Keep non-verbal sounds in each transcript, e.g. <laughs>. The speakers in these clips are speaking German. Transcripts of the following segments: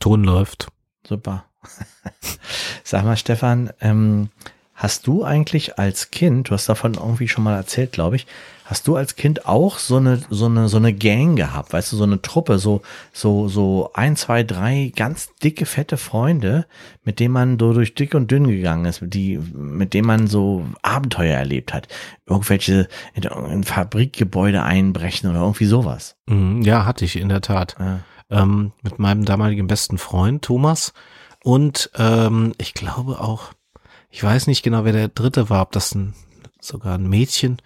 Ton läuft. Super. <laughs> Sag mal, Stefan, ähm, hast du eigentlich als Kind, du hast davon irgendwie schon mal erzählt, glaube ich, hast du als Kind auch so eine, so eine, so eine Gang gehabt, weißt du, so eine Truppe, so, so, so ein, zwei, drei ganz dicke, fette Freunde, mit denen man so durch dick und dünn gegangen ist, die, mit denen man so Abenteuer erlebt hat. Irgendwelche in, in Fabrikgebäude einbrechen oder irgendwie sowas. Mhm, ja, hatte ich in der Tat. Ja. Ähm, mit meinem damaligen besten Freund Thomas und ähm, ich glaube auch, ich weiß nicht genau, wer der dritte war, ob das ein, sogar ein Mädchen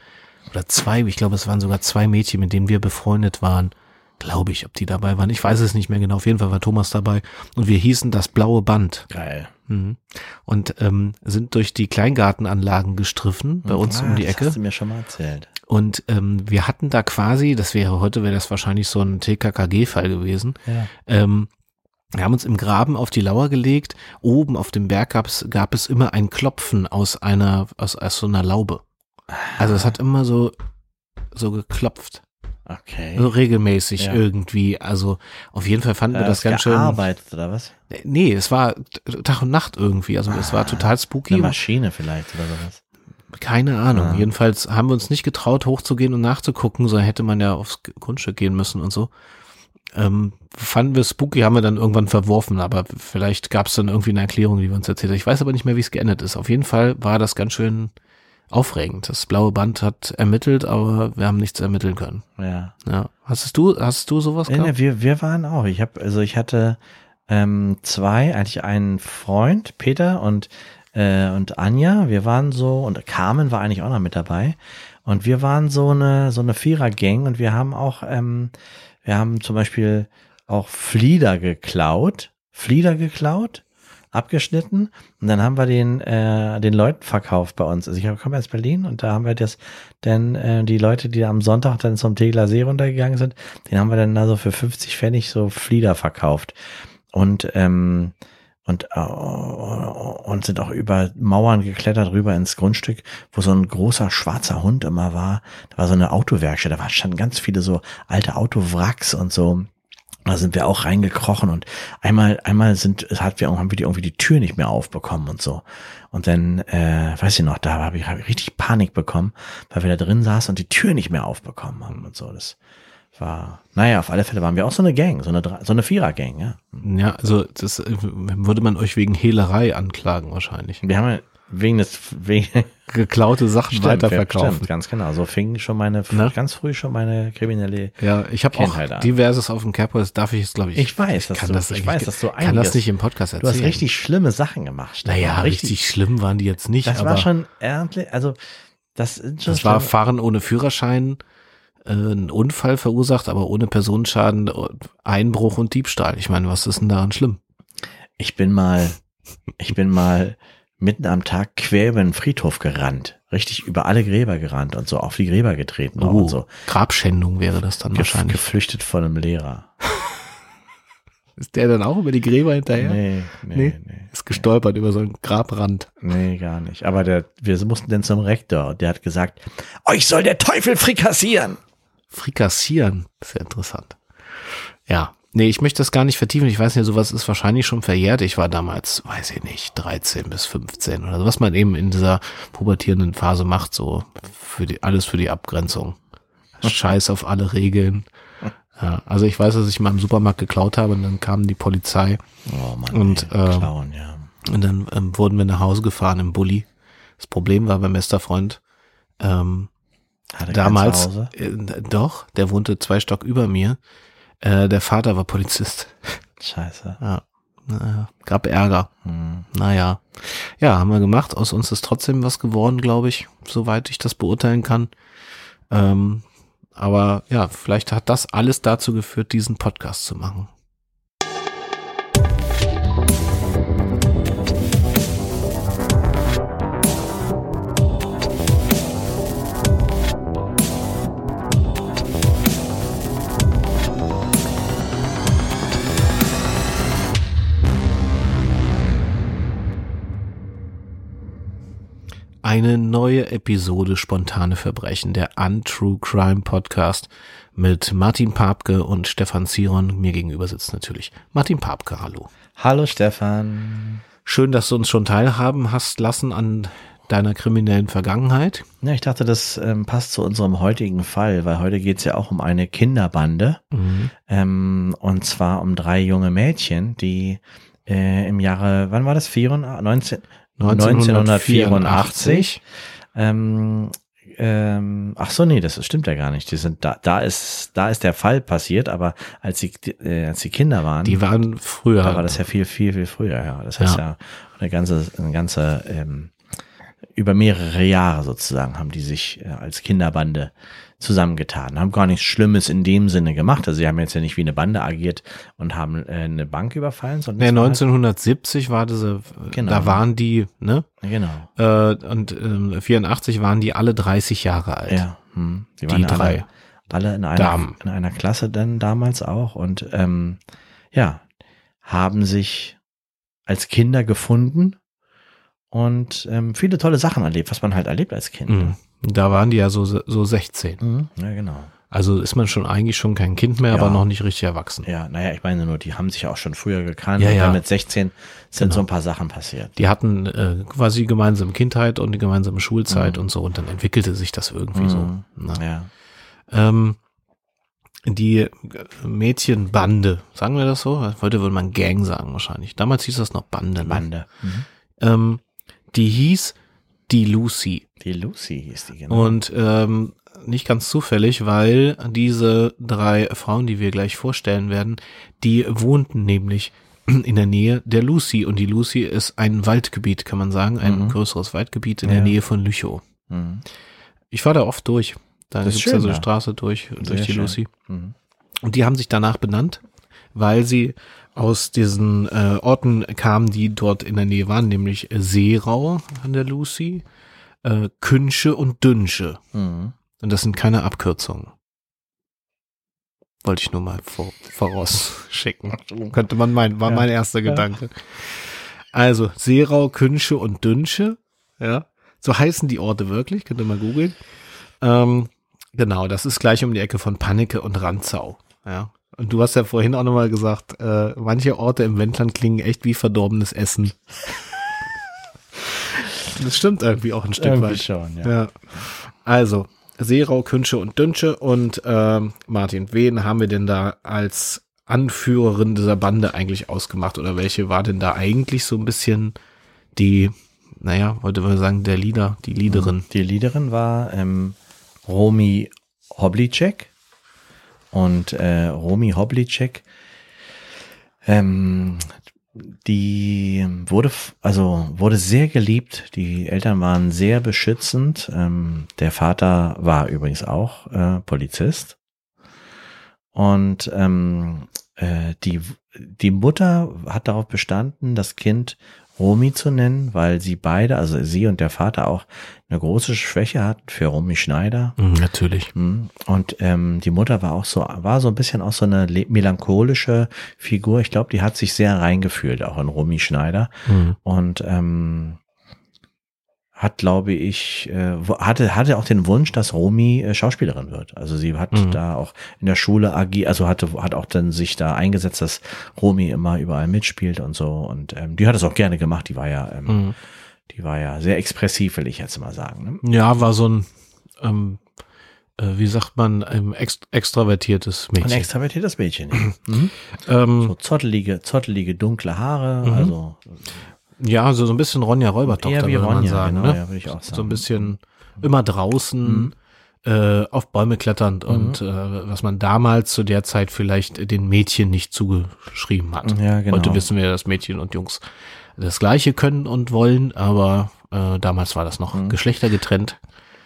oder zwei, ich glaube, es waren sogar zwei Mädchen, mit denen wir befreundet waren. Glaube ich, ob die dabei waren. Ich weiß es nicht mehr genau. Auf jeden Fall war Thomas dabei. Und wir hießen das blaue Band. Geil. Mhm. Und ähm, sind durch die Kleingartenanlagen gestriffen, bei uns Ah, um die Das Ecke. hast du mir schon mal erzählt. Und ähm, wir hatten da quasi, das wäre heute, wäre das wahrscheinlich so ein TKKG-Fall gewesen. Ja. Ähm, wir haben uns im Graben auf die Lauer gelegt. Oben auf dem Berg gab es, gab es immer ein Klopfen aus einer, aus, aus so einer Laube. Also es hat immer so, so geklopft. Okay. So regelmäßig Ja. irgendwie. Also auf jeden Fall fanden wir Äh, das ganz schön. gearbeitet, oder was? Nee, es war Tag und Nacht irgendwie. Also es war total spooky. Eine Maschine vielleicht oder sowas. Keine Ahnung. Ah. Jedenfalls haben wir uns nicht getraut, hochzugehen und nachzugucken, so hätte man ja aufs Grundstück gehen müssen und so. Ähm, fanden wir spooky, haben wir dann irgendwann verworfen, aber vielleicht gab es dann irgendwie eine Erklärung, die wir uns erzählt haben. Ich weiß aber nicht mehr, wie es geendet ist. Auf jeden Fall war das ganz schön aufregend. Das blaue Band hat ermittelt, aber wir haben nichts ermitteln können. Ja. Ja. Hast du, hast du sowas gehabt? nee, wir, wir waren auch. Ich habe, also ich hatte ähm, zwei, eigentlich einen Freund, Peter und äh, und Anja. Wir waren so und Carmen war eigentlich auch noch mit dabei. Und wir waren so eine so eine Vierer-Gang und wir haben auch, ähm, wir haben zum Beispiel auch Flieder geklaut, Flieder geklaut, abgeschnitten und dann haben wir den äh, den Leuten verkauft bei uns. Also ich komme aus Berlin und da haben wir das dann äh, die Leute, die am Sonntag dann zum Tegler See runtergegangen sind, den haben wir dann also für 50 Pfennig so Flieder verkauft und ähm, und äh, und sind auch über Mauern geklettert rüber ins Grundstück, wo so ein großer schwarzer Hund immer war. Da war so eine Autowerkstatt, da standen ganz viele so alte Autowracks und so. Da sind wir auch reingekrochen und einmal, einmal sind, hat wir, haben wir die irgendwie die Tür nicht mehr aufbekommen und so. Und dann, äh, weiß ich noch, da habe ich, hab ich richtig Panik bekommen, weil wir da drin saßen und die Tür nicht mehr aufbekommen haben und so. Das war, naja, auf alle Fälle waren wir auch so eine Gang, so eine, so eine Vierer-Gang, ja. Ja, also das äh, würde man euch wegen Hehlerei anklagen wahrscheinlich. Wir haben ja wegen des, wegen, <laughs> Geklaute Sachen Stimmt, weiterverkaufen. Stimmt, ganz genau. So fing schon meine, Ne? ganz früh schon meine kriminelle. Ja, ich habe auch an. diverses auf dem Campus, das darf ich jetzt glaube ich. Ich weiß, dass kann du, das ich weiß, dass du kann das einiges- nicht im Podcast Du erzählen. hast richtig schlimme Sachen gemacht. Naja, richtig, schlimm waren die jetzt nicht, Das war schon ernstlich, also das das war. Fahren ohne Führerschein, äh, ein Unfall verursacht, aber ohne Personenschaden, äh, Einbruch und Diebstahl. Ich meine, was ist denn daran schlimm? Ich bin mal, ich bin mal mitten am Tag quer über den Friedhof gerannt. Richtig über alle Gräber gerannt und so auf die Gräber getreten Oh, und so. Grabschändung wäre das dann Gef wahrscheinlich. geflüchtet von einem Lehrer. <laughs> Ist der dann auch über die Gräber hinterher? Nee, nee, Nee. nee. Ist gestolpert über so einen Grabrand. Nee, gar nicht. Aber der, wir mussten dann zum Rektor und der hat gesagt, euch soll der Teufel frikassieren. Frikassieren, sehr interessant. Ja, nee, ich möchte das gar nicht vertiefen. Ich weiß nicht, sowas ist wahrscheinlich schon verjährt. Ich war damals, weiß ich nicht, 13 bis 15 oder so, was man eben in dieser pubertierenden Phase macht, so für die, alles für die Abgrenzung. Scheiß auf alle Regeln. Ja, also ich weiß, dass ich mal im Supermarkt geklaut habe und dann kam die Polizei Oh Mann. Und, ey, äh, Clown, ja. und dann ähm, wurden wir nach Hause gefahren im Bulli. Das Problem war, mein bester Freund ähm, Hatte damals, zu Hause? äh, doch, der wohnte zwei Stock über mir. Äh, der Vater war Polizist. Scheiße. Ja, naja, gab Ärger. Hm. Naja, ja, haben wir gemacht. Aus uns ist trotzdem was geworden, glaube ich, soweit ich das beurteilen kann. Ähm, aber ja, vielleicht hat das alles dazu geführt, diesen Podcast zu machen. Eine neue Episode Spontane Verbrechen, der Untrue Crime Podcast mit Martin Papke und Stefan Ziron. Mir gegenüber sitzt natürlich Martin Papke. Hallo. Hallo Stefan. Schön, dass du uns schon teilhaben hast lassen an deiner kriminellen Vergangenheit. Ja, ich dachte, das ähm, passt zu unserem heutigen Fall, weil heute geht's ja auch um eine Kinderbande. Mhm. Ähm, und zwar um drei junge Mädchen, die äh, im Jahre, wann war das? 94, 19, 1984. Ähm, ähm, ach so, nee, das stimmt ja gar nicht. Die sind da, da ist, da ist der Fall passiert, aber als sie, äh, als die Kinder waren, Die waren früher. da war das ja viel, viel, viel früher, ja. Das heißt ja, eine ganze, eine ganze, ähm, über mehrere Jahre sozusagen haben die sich äh, als Kinderbande zusammengetan, haben gar nichts Schlimmes in dem Sinne gemacht. Also sie haben jetzt ja nicht wie eine Bande agiert und haben äh, eine Bank überfallen, sondern es war halt- 1970 war äh, Genau. da waren die, ne? genau, Äh, und ähm, 84 waren die alle 30 Jahre alt. ja, hm. die Die waren drei. alle, alle in einer Damen. in einer Klasse dann damals auch und ähm, ja haben sich als Kinder gefunden und ähm, viele tolle Sachen erlebt, was man halt erlebt als Kind. Mhm. Da waren die ja so, so 16. Mhm. Ja, genau. Also ist man schon eigentlich schon kein Kind mehr, Ja. aber noch nicht richtig erwachsen. Ja, naja, ich meine nur, die haben sich auch schon früher gekannt. Ja, ja. mit 16 sind Genau. so ein paar Sachen passiert. Die hatten äh, quasi gemeinsame Kindheit und die gemeinsame Schulzeit Mhm. und so und dann entwickelte sich das irgendwie so. Mhm. Ne? Ja. Ähm, die Mädchenbande, sagen wir das so? Heute würde man Gang sagen wahrscheinlich. Damals hieß das noch Bande. Ne? Bande. Ähm, die hieß die Lucy. Die Lucy hieß die, genau. Und ähm, nicht ganz zufällig, weil diese drei Frauen, die wir gleich vorstellen werden, die wohnten nämlich <clears throat> in der Nähe der Lucy. Und die Lucy ist ein Waldgebiet, kann man sagen, ein Mhm. größeres Waldgebiet in Ja. der Nähe von Lüchow. Mhm. Ich fahre da oft durch. Da ist gibt's ja so eine. Straße durch, durch die schön. Lucy. Mhm. Und die haben sich danach benannt, weil sie aus diesen äh, Orten kamen, die dort in der Nähe waren, nämlich Seerau an der Lucy, äh, Künsche und Dünsche. Mhm. Und das sind keine Abkürzungen. Wollte ich nur mal vor, vorausschicken. Könnte man meinen, war Ja. mein erster Ja. Gedanke. Also, Seerau, Künsche und Dünsche, ja. So heißen die Orte wirklich, könnt ihr mal googeln. Ähm, genau, das ist gleich um die Ecke von Panneke und Ranzau, ja. Und du hast ja vorhin auch nochmal gesagt, äh, manche Orte im Wendland klingen echt wie verdorbenes Essen. Das stimmt irgendwie auch ein Stück Irgendwie weit. schon, ja. Ja. Also, Seerau, Künsche und Dünsche und ähm, Martin, wen haben wir denn da als Anführerin dieser Bande eigentlich ausgemacht oder welche war denn da eigentlich so ein bisschen die, naja, wollte man sagen, der Leader, die Leaderin? Die Leaderin war ähm, Romy Hoblicek. Und äh, Romy Hoblicek, ähm, die wurde, also wurde sehr geliebt. Die Eltern waren sehr beschützend. Ähm, der Vater war übrigens auch äh, Polizist. Und ähm, äh, die, die Mutter hat darauf bestanden, das Kind Romy zu nennen, weil sie beide, also sie und der Vater auch eine große Schwäche hatten für Romy Schneider. Mhm, natürlich. Mhm. Und ähm, die Mutter war auch so, war so ein bisschen auch so eine melancholische Figur. Ich glaube, die hat sich sehr reingefühlt, auch in Romy Schneider. Mhm. Und ähm, hat, glaube ich, äh, hatte, hatte auch den Wunsch, dass Romy äh, Schauspielerin wird. Also sie hat Mhm. da auch in der Schule agi, also hatte, hat auch dann sich da eingesetzt, dass Romy immer überall mitspielt und so. Und ähm, die hat es auch gerne gemacht. Die war ja, ähm, Mhm. die war ja sehr expressiv, will ich jetzt mal sagen. Ne? Ja, war so ein, ähm, äh, wie sagt man, ähm, ext extravertiertes Ein Mädchen. extravertiertes Mädchen. ja. mhm. ähm, So zottelige, zottelige, dunkle Haare, Mhm. also ja, so, so ein bisschen Ronja Räubertochter, eher wie würde man Ronja, sagen. genau, ne? ja, würde ich auch sagen. so ein bisschen immer draußen, Mhm. äh, auf Bäume kletternd und äh, was man damals zu der Zeit vielleicht den Mädchen nicht zugeschrieben hat. Ja, genau. Heute wissen wir, dass Mädchen und Jungs das Gleiche können und wollen, aber äh, damals war das noch Mhm. geschlechtergetrennt.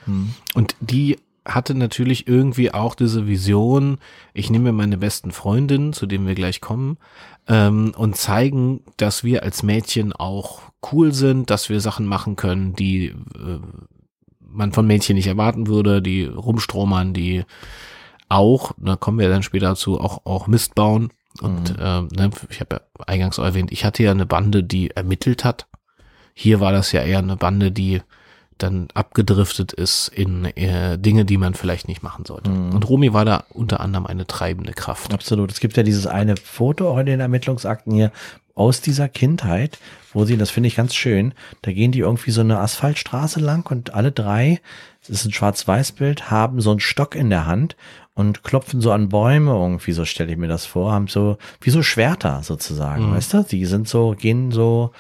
Mhm. Und die hatte natürlich irgendwie auch diese Vision, ich nehme mir meine besten Freundinnen, zu denen wir gleich kommen, ähm, und zeigen, dass wir als Mädchen auch cool sind, dass wir Sachen machen können, die äh, man von Mädchen nicht erwarten würde, die rumstromern, die auch, da kommen wir dann später dazu, auch, auch Mist bauen. Und ähm, ne, ich habe ja eingangs auch erwähnt, ich hatte ja eine Bande, die ermittelt hat. Hier war das ja eher eine Bande, die dann abgedriftet ist in äh, Dinge, die man vielleicht nicht machen sollte. Mhm. Und Romy war da unter anderem eine treibende Kraft. Absolut. Es gibt ja dieses eine Foto auch in den Ermittlungsakten hier aus dieser Kindheit, wo sie, das finde ich ganz schön, da gehen die irgendwie so eine Asphaltstraße lang und alle drei, es ist ein Schwarz-Weiß-Bild, haben so einen Stock in der Hand und klopfen so an Bäume irgendwie, so stelle ich mir das vor, haben so, wie so Schwerter sozusagen, Mhm. weißt du? Die sind so, gehen so,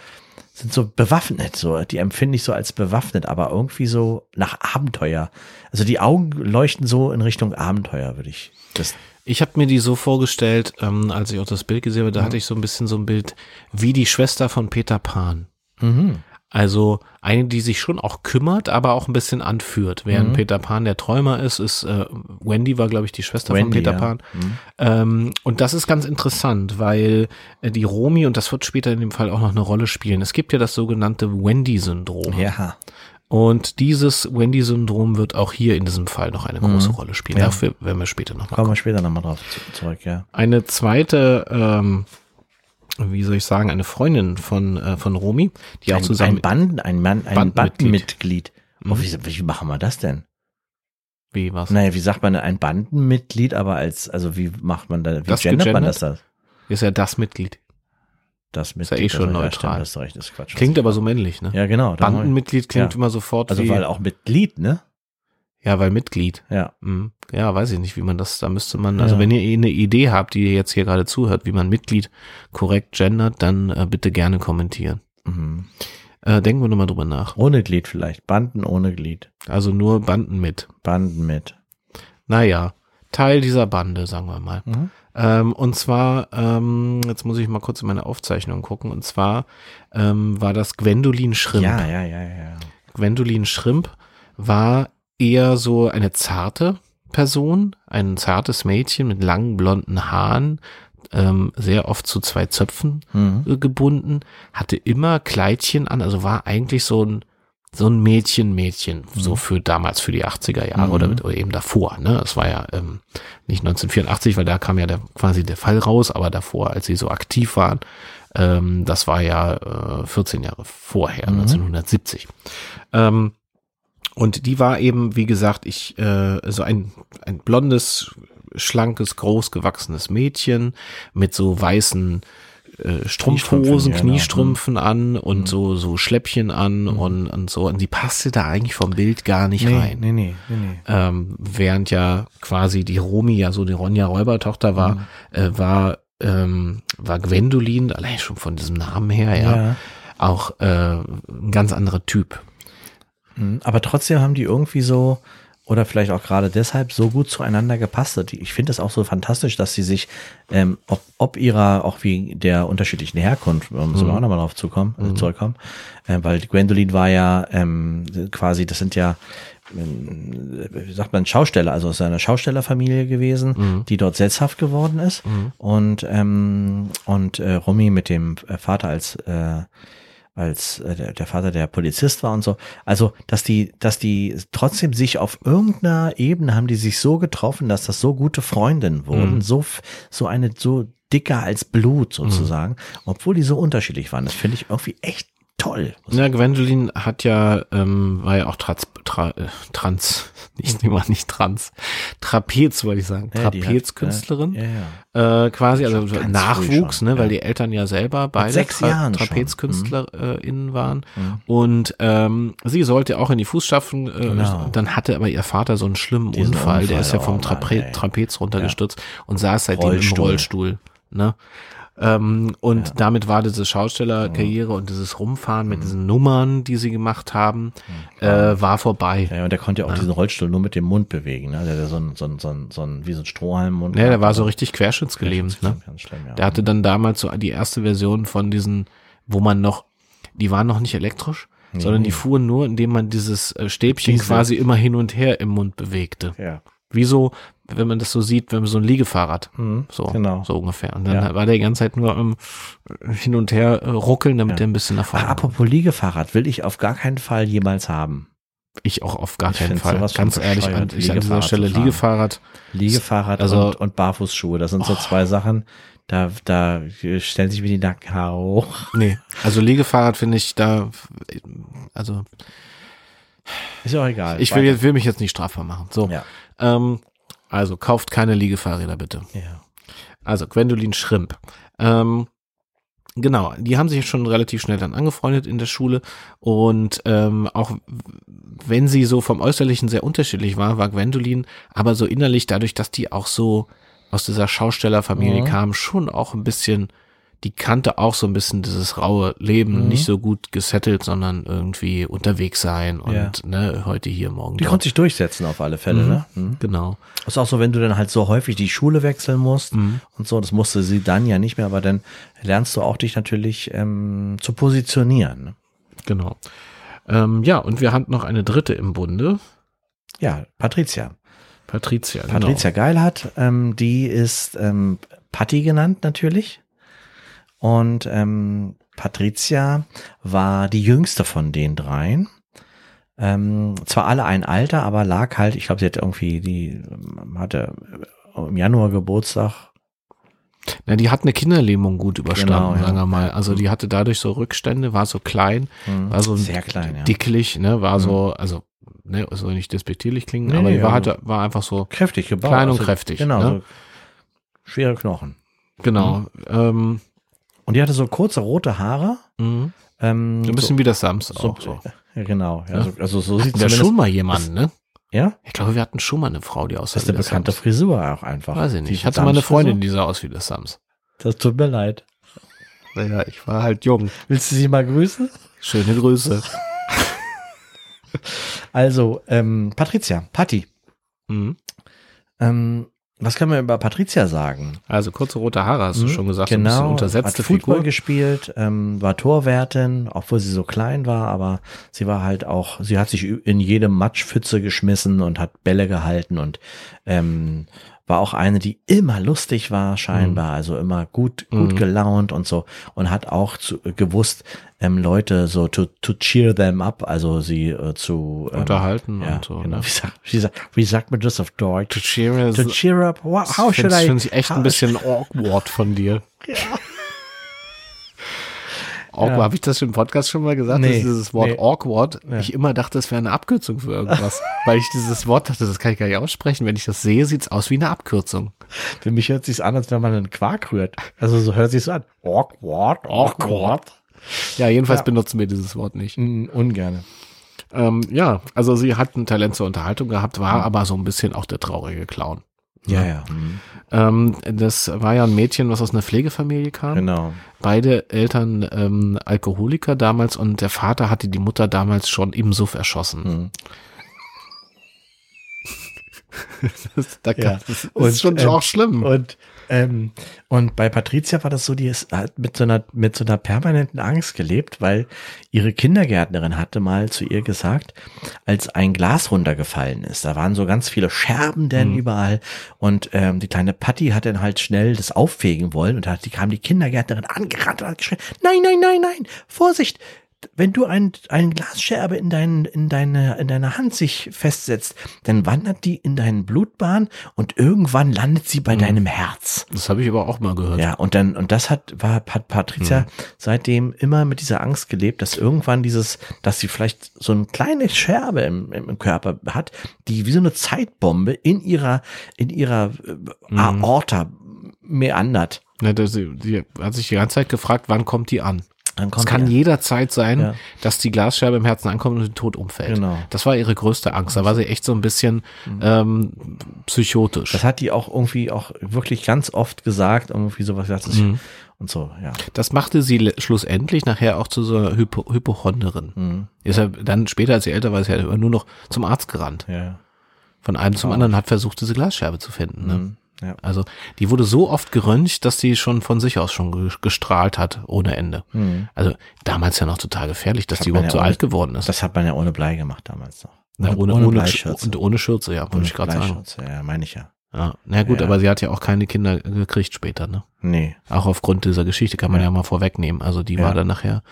sind so bewaffnet, so, die empfinde ich so als bewaffnet, aber irgendwie so nach Abenteuer. Also die Augen leuchten so in Richtung Abenteuer, würde ich das Ich habe mir die so vorgestellt, ähm, als ich auch das Bild gesehen habe, da hatte ich so ein bisschen so ein Bild wie die Schwester von Peter Pan. Mhm. Also eine, die sich schon auch kümmert, aber auch ein bisschen anführt. Während Mhm. Peter Pan der Träumer ist, ist äh, Wendy war, glaube ich, die Schwester von Wendy, Peter ja. Pan. Mhm. Ähm, und das ist ganz interessant, weil äh, die Romy, und das wird später in dem Fall auch noch eine Rolle spielen, es gibt ja das sogenannte Wendy-Syndrom. Ja. Und dieses Wendy-Syndrom wird auch hier in diesem Fall noch eine große Mhm. Rolle spielen. Ja. Dafür werden wir später nochmal Kommen wir später nochmal drauf zu- zurück, ja. eine zweite, ähm, wie soll ich sagen, eine Freundin von, äh, von Romy, die auch Ein, zusammen. ein Band, ein Mann, ein Bandmitglied. Bandenmitglied. Oh, Mhm. wie, wie machen wir das denn? wie was? Naja, wie sagt man denn ein Bandenmitglied, aber als, also wie macht man da, wie Das gendert man das da? Ist ja das Mitglied. Das ja Mitglied. eh schon also, ja, neutral. stimmt, das ist ist Quatsch. Klingt aber so männlich, ne? Ja, genau. Bandenmitglied klingt Ja. immer sofort Also weil auch Mitglied, ne? Ja, weil Mitglied. Ja. Hm. Ja, weiß ich nicht, wie man das, da müsste man, also Ja. wenn ihr eine Idee habt, die ihr jetzt hier gerade zuhört, wie man Mitglied korrekt gendert, dann äh, bitte gerne kommentieren. Mhm. Äh, denken wir nochmal drüber nach. Ohne Glied vielleicht. Banden ohne Glied. Also nur Banden mit. Banden mit. Naja, Teil dieser Bande, sagen wir mal. Mhm. Ähm, und zwar, ähm, jetzt muss ich mal kurz in meine Aufzeichnung gucken, und zwar ähm, war das Gwendolin Schrimp. Ja, ja, ja, ja. Gwendolin Schrimp war eher so eine zarte Person, ein zartes Mädchen mit langen blonden Haaren, ähm, sehr oft zu zwei Zöpfen Mhm. äh, gebunden, hatte immer Kleidchen an, also war eigentlich so ein so ein Mädchen, Mädchen, so für damals für die 80er Jahre Mhm. oder, oder eben davor. Ne, es war ja ähm, nicht 1984, weil da kam ja der, quasi der Fall raus, aber davor, als sie so aktiv waren, ähm, das war ja äh, 14 Jahre vorher, Mhm. 1970. Ähm, und die war eben, wie gesagt, ich äh, so ein ein blondes, schlankes, großgewachsenes Mädchen mit so weißen äh, Strumpfhosen, Kniestrümpfen, ja, genau. An und Mhm. so so Schläppchen an und und so und die passte da eigentlich vom Bild gar nicht Nee, rein. nee, nee, nee, nee. Ähm, während ja quasi die Romy ja so die Ronja Räubertochter war, Mhm. äh, war ähm, war Gwendolin allein schon von diesem Namen her ja, auch äh, ein ganz anderer Typ. Mhm. Aber trotzdem haben die irgendwie so, oder vielleicht auch gerade deshalb so gut zueinander gepasst. Ich finde es auch so fantastisch, dass sie sich, ähm, ob, ob ihrer, auch wie der unterschiedlichen Herkunft, müssen wir Mhm. auch nochmal drauf zukommen, äh, zurückkommen, äh, weil Gwendolyn war ja ähm, quasi, das sind ja, ähm, wie sagt man, Schausteller, also aus einer Schaustellerfamilie gewesen, Mhm. die dort sesshaft geworden ist. Und, ähm, und äh, Romy mit dem Vater als äh, als äh, der, Vater der Polizist war und so. Also, dass die, dass die trotzdem sich auf irgendeiner Ebene haben die sich so getroffen, dass das so gute Freundinnen wurden, Mhm. so, so eine, so dicker als Blut sozusagen, obwohl die so unterschiedlich waren. Das finde ich irgendwie echt toll. Ja, Gwendolyn hat ja, ähm, war ja auch trans, tra, äh, trans, <laughs> nicht, war nicht trans, Trapez, wollte ich sagen, Ja, die hat- Trapezkünstlerin, Ja, ja. äh, quasi, also Schon Nachwuchs, früh ne, schon, weil die Eltern ja selber beide sechs Jahren schon. TrapezkünstlerInnen waren Mhm. und ähm, sie sollte auch in die Fußstapfen, äh, Genau. dann hatte aber ihr Vater so einen schlimmen Diesen Unfall, der ist ja vom Trape. Trapez runtergestürzt und saß seitdem Rollstuhl. im Rollstuhl, ne. Ähm, und damit war diese Schaustellerkarriere und dieses Rumfahren Mhm. mit diesen Nummern, die sie gemacht haben, äh, war vorbei. Ja, und der konnte ja auch diesen Rollstuhl nur mit dem Mund bewegen, ne? Der hatte so ein, so ein, so ein, so ein wie so ein Strohhalm. Ja, der war so richtig querschnittsgelähmt, ne? Ganz schlimm, ja. Der hatte dann damals so die erste Version von diesen, wo man noch, die waren noch nicht elektrisch, sondern die fuhren nur, indem man dieses äh, Stäbchen Diese- quasi immer hin und her im Mund bewegte. ja. Wie so, wenn man das so sieht, wenn man so ein Liegefahrrad, Mhm, so, genau. so ungefähr. Und dann Ja. war der die ganze Zeit nur im hin und her äh, ruckeln, damit Ja. der ein bisschen nach Ach, vorne kommt. apropos Liegefahrrad will ich auf gar keinen Fall jemals haben. Ich auch auf gar Ich keinen Fall. Ganz ehrlich, an, ich an dieser Stelle. Liegefahrrad. Liegefahrrad Also- und, und Barfußschuhe, das sind so zwei Sachen, da, da stellen sich mir die Nackenhaare hoch. Nee, also Liegefahrrad finde ich da, also Ist ja auch egal. Ich will, jetzt, will mich jetzt nicht strafbar machen. So. Ja. Ähm, also kauft keine Liegefahrräder bitte. Ja. Also Gwendolin Schrimp. Ähm, genau, die haben sich schon relativ schnell dann angefreundet in der Schule und ähm, auch wenn sie so vom Äußerlichen sehr unterschiedlich war, war Gwendolin aber so innerlich dadurch, dass die auch so aus dieser Schaustellerfamilie Mhm. kam, schon auch ein bisschen, die kannte auch so ein bisschen dieses raue Leben, Mhm. nicht so gut gesettelt, sondern irgendwie unterwegs sein und Ja. ne, heute hier, morgen Die dort. konnte sich durchsetzen auf alle Fälle, Mhm. ne? Mhm. Genau. Ist auch so, wenn du dann halt so häufig die Schule wechseln musst Mhm. und so, das musste sie dann ja nicht mehr, aber dann lernst du auch dich natürlich ähm, zu positionieren. ne? Genau. Ähm, ja, und wir hatten noch eine dritte im Bunde, Ja, Patricia. Patricia. Patricia Geilhardt, ähm, die ist ähm, Patti genannt natürlich. Und ähm, Patricia war die jüngste von den dreien. Ähm, zwar alle ein Alter, aber lag halt, ich glaube, sie hatte irgendwie, die hatte im Januar Geburtstag. Na, die hat eine Kinderlähmung gut überstanden, Genau, sagen wir mal. Also die hatte dadurch so Rückstände, war so klein, Hm, war so sehr klein, ja. dicklich, ne, war so, also, ne, soll nicht despektierlich klingen, Nee, aber die war, also- hatte, war einfach so, Kräftig gebaut. Klein und kräftig, Genau, ne? so schwere Knochen. genau, Mhm. ähm, Und die hatte so kurze rote Haare. mh, Ähm, so ein bisschen wie das Sams so, auch so. Ja, genau. Ja, Ja. so, also so sieht zumindest. schon mal jemanden, ne? Ja, Ich glaube, wir hatten schon mal eine Frau, die aussah das ist eine bekannte Sams. Frisur auch einfach. Weiß ich nicht. Die Ich hatte mal eine. Freundin, die sah aus wie das Sams. Das tut mir leid. Naja, ich war halt jung. Willst du sie mal grüßen? Schöne Grüße. <laughs> Also, ähm, Patricia, Patti. Mhm. Ähm, was kann man über Patricia sagen? Also kurze rote Haare, hast du Mhm, schon gesagt, so ein genau, untersetzte hat Football Figur. gespielt, ähm, war Torwärtin, obwohl sie so klein war, aber sie war halt auch, sie hat sich in jedem Matschpfütze geschmissen und hat Bälle gehalten und ähm, war auch eine, die immer lustig war, scheinbar, also immer gut, gut Mhm. gelaunt und so und hat auch zu, gewusst, ähm, Leute so to, to cheer them up, also sie äh, zu ähm, Unterhalten ja, und so. Genau. Ne? Wie, sagt, wie, sagt, wie sagt man das auf Deutsch? To cheer To cheer up. Wow, how should I? Finde ich echt ein how- bisschen awkward von dir. <laughs> Awkward, Ja. habe ich das im Podcast schon mal gesagt, Nee, dass dieses Wort nee. awkward, Ja. ich immer dachte, es wäre eine Abkürzung für irgendwas. <laughs> weil ich dieses Wort dachte, das kann ich gar nicht aussprechen. Wenn ich das sehe, sieht's aus wie eine Abkürzung. Für mich hört sich's an, als wenn man einen Quark rührt. Also so hört sich's so an. Awkward, awkward. Ja, jedenfalls Ja. benutzen wir dieses Wort nicht. Mm, ungerne. Ähm, ja, also sie hat ein Talent zur Unterhaltung gehabt, war aber so ein bisschen auch der traurige Clown. Ja, ja. mm, Ähm, das war ja ein Mädchen, was aus einer Pflegefamilie kam. Genau. Beide Eltern ähm, Alkoholiker damals und der Vater hatte die Mutter damals schon im Suff erschossen. Mm. <laughs> Das, da Ja. das ist Und, schon ähm, auch schlimm. Und, ähm, und bei Patricia war das so, die ist halt mit so einer, mit so einer permanenten Angst gelebt, weil ihre Kindergärtnerin hatte mal zu ihr gesagt, als ein Glas runtergefallen ist, da waren so ganz viele Scherben denn Mhm. überall und ähm, die kleine Patti hat dann halt schnell das auffegen wollen und da hat- die kam die Kindergärtnerin angerannt und hat geschrien, nein, nein, nein, nein, Vorsicht, wenn du ein, ein Glasscherbe in, dein, in, deine, in deiner Hand sich festsetzt, dann wandert die in deinen Blutbahn und irgendwann landet sie bei Mhm. deinem Herz. Das habe ich aber auch mal gehört. Ja, und dann, und das hat, war, hat Patricia seitdem immer mit dieser Angst gelebt, dass irgendwann dieses, dass sie vielleicht so eine kleine Scherbe im, im, Körper hat, die wie so eine Zeitbombe in ihrer, in ihrer äh, Aorta meandert. Ne, das, die hat sich die ganze Zeit gefragt, wann kommt die an? Dann Es kommt kann die- jederzeit sein, Ja. dass die Glasscherbe im Herzen ankommt und den Tod umfällt. Genau. Das war ihre größte Angst. Da war sie echt so ein bisschen ähm, psychotisch. Das hat die auch irgendwie auch wirklich ganz oft gesagt, irgendwie sowas gesagt, Mhm. und so, ja. Das machte sie schlussendlich nachher auch zu so einer Hypo Hypochonderin. Mhm. Ist ja dann später, als sie älter war, ist ja immer nur noch zum Arzt gerannt. Ja. Von einem zum anderen hat versucht, diese Glasscherbe zu finden. Ne? Mhm. Ja. Also die wurde so oft geröntgt, dass sie schon von sich aus schon ge- gestrahlt hat, ohne Ende. Mhm. Also damals ja noch total gefährlich, dass Hat die überhaupt ja so ohne- alt geworden ist. Das hat man ja ohne Blei gemacht damals noch. Na, Und ohne, ohne, Bleischürze. und ohne Schürze, ja, wollte ich gerade sagen. Ja, meine ich ja. Ja, na gut, Ja. aber sie hat ja auch keine Kinder gekriegt später, ne? Nee. Auch aufgrund dieser Geschichte kann man ja, Ja. mal vorwegnehmen. Also die war dann nachher,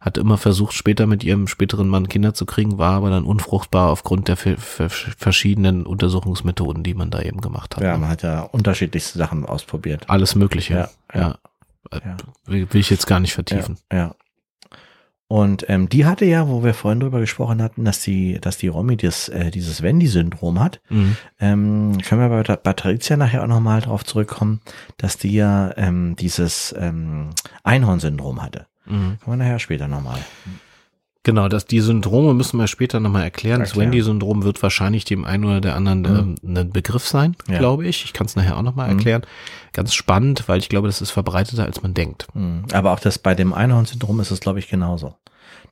hat immer versucht, später mit ihrem späteren Mann Kinder zu kriegen, war aber dann unfruchtbar aufgrund der ver- ver- verschiedenen Untersuchungsmethoden, die man da eben gemacht hat. Ja, ne? man hat ja unterschiedlichste Sachen ausprobiert. Alles Mögliche. Ja, Ja. ja. Äh, Will, ich jetzt gar nicht vertiefen. Ja, ja. Und ähm, die hatte ja, wo wir vorhin drüber gesprochen hatten, dass die, dass die Romy das, äh, dieses Wendy-Syndrom hat. Mhm. Ähm, können wir bei, bei Patricia nachher auch nochmal drauf zurückkommen, dass die ja ähm, dieses ähm, Einhorn-Syndrom hatte. Mhm. Kommen wir nachher später nochmal. Genau, dass die Syndrome müssen wir später nochmal erklären. Das. Wendy-Syndrom wird wahrscheinlich dem einen oder der anderen ähm, ein Begriff sein, Ja. glaube ich. Ich kann es nachher auch nochmal erklären. Ganz spannend, weil ich glaube, das ist verbreiteter, als man denkt. Mhm. Aber auch das bei dem Einhorn-Syndrom ist es, glaube ich, genauso.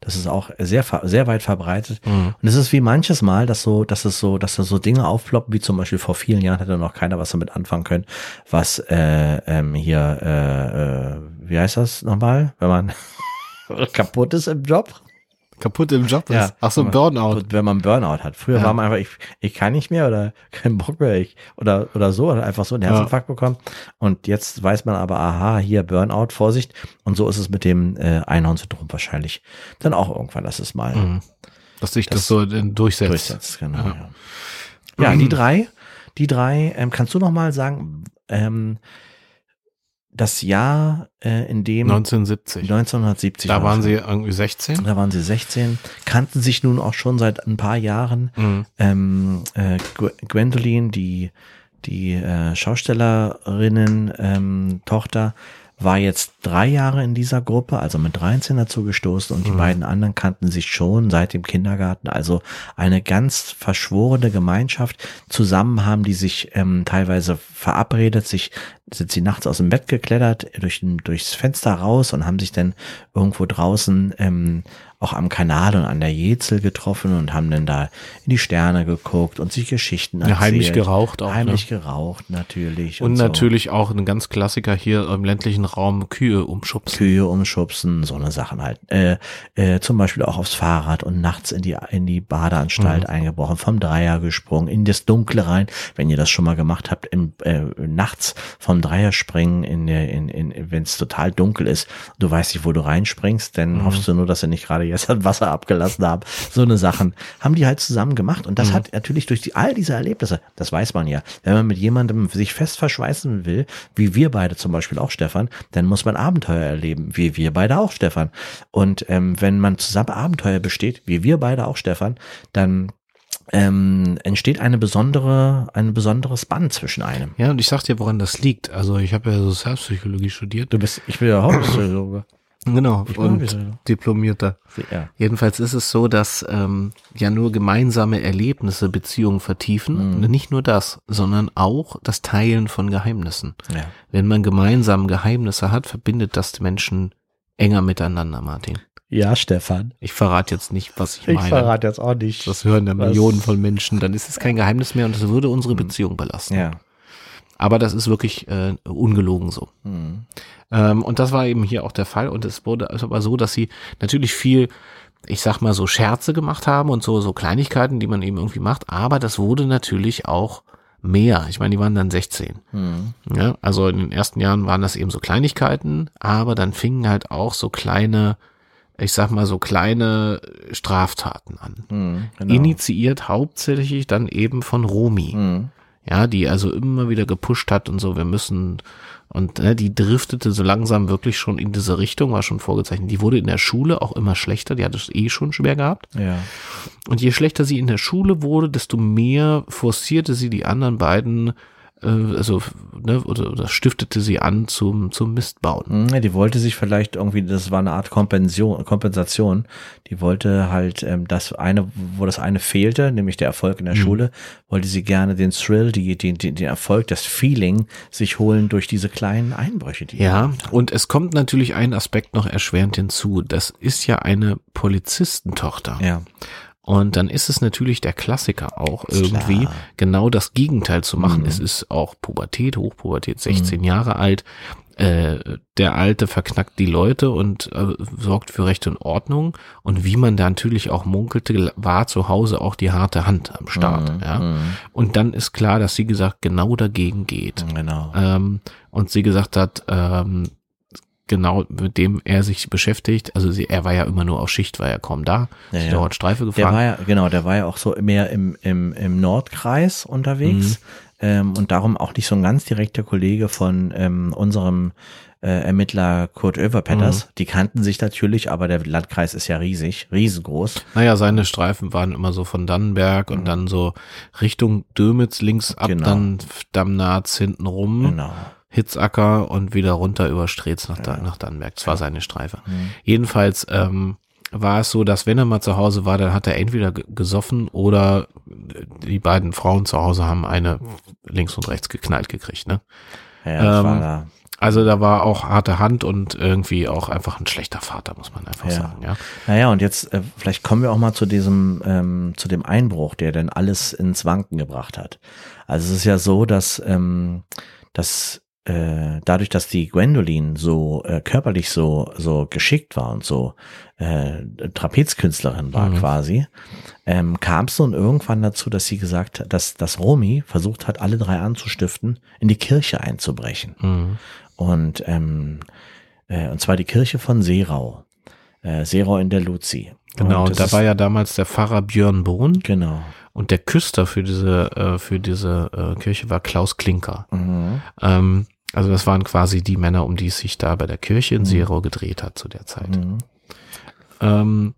Das ist auch sehr, sehr weit verbreitet. Mhm. Und es ist wie manches Mal, dass so, dass es so, dass da so Dinge aufploppen, wie zum Beispiel vor vielen Jahren hätte noch keiner was damit anfangen können, was äh, ähm, hier, äh, äh, wie heißt das nochmal, wenn man <laughs> kaputt ist im Job? Kaputt im Job Ja. ist. Ach so, Burnout. Wenn man Burnout hat. Früher Ja. war man einfach, ich, ich kann nicht mehr oder keinen Bock mehr, ich, oder, oder so, oder einfach so einen Herzinfarkt bekommen. Und jetzt weiß man aber, aha, hier Burnout, Vorsicht. Und so ist es mit dem äh, Einhorn-Syndrom wahrscheinlich dann auch irgendwann, dass es mal Mhm. Dass sich das, Das so durchsetzt. durchsetzt. Genau. Ja. Ja, ja die drei, die drei, ähm, kannst du noch mal sagen, ähm, das Jahr, äh, in dem 1970. 1970 Da war waren sie irgendwie 16. Da waren sie 16, kannten sich nun auch schon seit ein paar Jahren. Mhm. Ähm, äh, Gw- Gwendoline, die, die äh, Schaustellerinnen ähm, Tochter, war jetzt drei Jahre in dieser Gruppe, also mit 13 dazu gestoßen und die beiden anderen kannten sich schon seit dem Kindergarten. Also eine ganz verschworene Gemeinschaft. Zusammen haben die sich ähm, teilweise verabredet, sich sind sie nachts aus dem Bett geklettert, durch, durchs Fenster raus und haben sich dann irgendwo draußen ähm, auch am Kanal und an der Jezel getroffen und haben dann da in die Sterne geguckt und sich Geschichten Ja, erzählt. heimlich geraucht auch, Heimlich geraucht, natürlich. Und so. natürlich auch ein ganz Klassiker hier im ländlichen Raum, Kühe umschubsen. Kühe umschubsen, so eine Sachen halt. Äh, äh, zum Beispiel auch aufs Fahrrad und nachts in die, in die Badeanstalt eingebrochen, vom Dreier gesprungen, in das Dunkle rein. Wenn ihr das schon mal gemacht habt, im, äh, nachts vom Dreier springen, in der, in, in, wenn es total dunkel ist, du weißt nicht, wo du reinspringst, dann hoffst du nur, dass sie nicht gerade jetzt das Wasser abgelassen haben. So eine Sachen haben die halt zusammen gemacht. Und das hat natürlich durch die, all diese Erlebnisse, das weiß man ja, wenn man mit jemandem sich fest verschweißen will, wie wir beide zum Beispiel auch, Stefan, dann muss man Abenteuer erleben, wie wir beide auch, Stefan. Und ähm, wenn man zusammen Abenteuer besteht, wie wir beide auch, Stefan, dann ähm, entsteht eine besondere, ein besonderes Band zwischen einem. Ja, und ich sag dir, woran das liegt. Also ich habe ja Sozialpsychologie studiert. Du bist, ich bin ja Hauptpsychologe. Genau. Und diplomierter. Ja. Jedenfalls ist es so, dass ähm, ja nur gemeinsame Erlebnisse Beziehungen vertiefen. Und Nicht nur das, sondern auch das Teilen von Geheimnissen. ja. Wenn man gemeinsam Geheimnisse hat, verbindet das die Menschen enger miteinander, Martin. Ja, Stefan. Ich verrate jetzt nicht, was ich, Ich meine. verrate jetzt auch nicht. Das hören ja Millionen von Menschen. Dann ist es kein Geheimnis mehr und es würde unsere Beziehung belasten. Ja. Aber das ist wirklich äh, ungelogen so. Hm. Ähm, und das war eben hier auch der Fall. Und es wurde es war so, dass sie natürlich viel, ich sag mal, so Scherze gemacht haben und so, so Kleinigkeiten, die man eben irgendwie macht. Aber das wurde natürlich auch mehr. Ich meine, die waren dann 16. Hm. Ja, also in den ersten Jahren waren das eben so Kleinigkeiten, aber dann fingen halt auch so kleine, ich sag mal, so kleine Straftaten an. Hm. Genau. Initiiert hauptsächlich dann eben von Romi. Ja, die also immer wieder gepusht hat und so, wir müssen, und ne, die driftete so langsam wirklich schon in diese Richtung, war schon vorgezeichnet. Die wurde in der Schule auch immer schlechter, die hat es eh schon schwer gehabt. Ja. Und je schlechter sie in der Schule wurde, desto mehr forcierte sie die anderen beiden, äh, also, ne, oder, oder stiftete sie an zum, zum Mistbauen. Hm, ja, Die wollte sich vielleicht irgendwie, das war eine Art Kompension, Kompensation. Die wollte halt ähm, das eine, wo das eine fehlte, nämlich der Erfolg in der Schule, wollte sie gerne den Thrill, die, die, die, den Erfolg, das Feeling sich holen durch diese kleinen Einbrüche. Die Ja, und es kommt natürlich ein Aspekt noch erschwerend hinzu. Das ist ja eine Polizistentochter. ja. Und dann ist es natürlich der Klassiker auch Ist irgendwie klar. genau das Gegenteil zu machen. Mhm. Es ist auch Pubertät, Hochpubertät, 16 Jahre alt. Äh, der Alte verknackt die Leute und äh, sorgt für Recht und Ordnung. Und wie man da natürlich auch munkelte, war zu Hause auch die harte Hand am Start. Mhm. Ja? Mhm. Und dann ist klar, dass sie gesagt genau dagegen geht. Genau. Ähm, und sie gesagt hat, ähm, genau mit dem er sich beschäftigt. Also sie, er war ja immer nur auf Schicht, war ja kaum da. Ja, ist ja. dauernd Streife Der gefahren. war ja, genau, der war ja auch so mehr im, im, im Nordkreis unterwegs Mhm. ähm, und darum auch nicht so ein ganz direkter Kollege von ähm, unserem äh, Ermittler Kurt Oeverpetters. Die kannten sich natürlich, aber der Landkreis ist ja riesig, riesengroß. Naja, seine Streifen waren immer so von Dannenberg und dann so Richtung Dömitz links ab, Genau. dann Dammnarz hinten rum, Genau. Hitzacker und wieder runter über Strez nach, da, nach Dannenberg. Das war seine Streife. Jedenfalls ähm, war es so, dass wenn er mal zu Hause war, dann hat er entweder ge- gesoffen oder die beiden Frauen zu Hause haben eine links und rechts geknallt gekriegt. Ne? Ja, Ähm, da. Also da war auch harte Hand und irgendwie auch einfach ein schlechter Vater, muss man einfach Ja. sagen. Ja. Naja, und jetzt, äh, vielleicht kommen wir auch mal zu diesem, ähm, zu dem Einbruch, der dann alles ins Wanken gebracht hat. Also es ist ja so, dass, ähm, dass äh, dadurch, dass die Gwendolyn so äh, körperlich so so geschickt war und so äh, Trapezkünstlerin war Mhm. quasi, ähm, kam es nun irgendwann dazu, dass sie gesagt hat, dass, dass Romy versucht hat, alle drei anzustiften, in die Kirche einzubrechen. Mhm. Und, ähm, äh, und zwar die Kirche von Seerau. Äh, Seerau in der Luzi. Genau, und da war ja damals der Pfarrer Björn Bohn Genau. und der Küster für diese, äh, für diese äh, Kirche war Klaus Klinker. Mhm. Ähm, also das waren quasi die Männer, um die es sich da bei der Kirche in Serow gedreht hat zu der Zeit. Mhm. Ähm,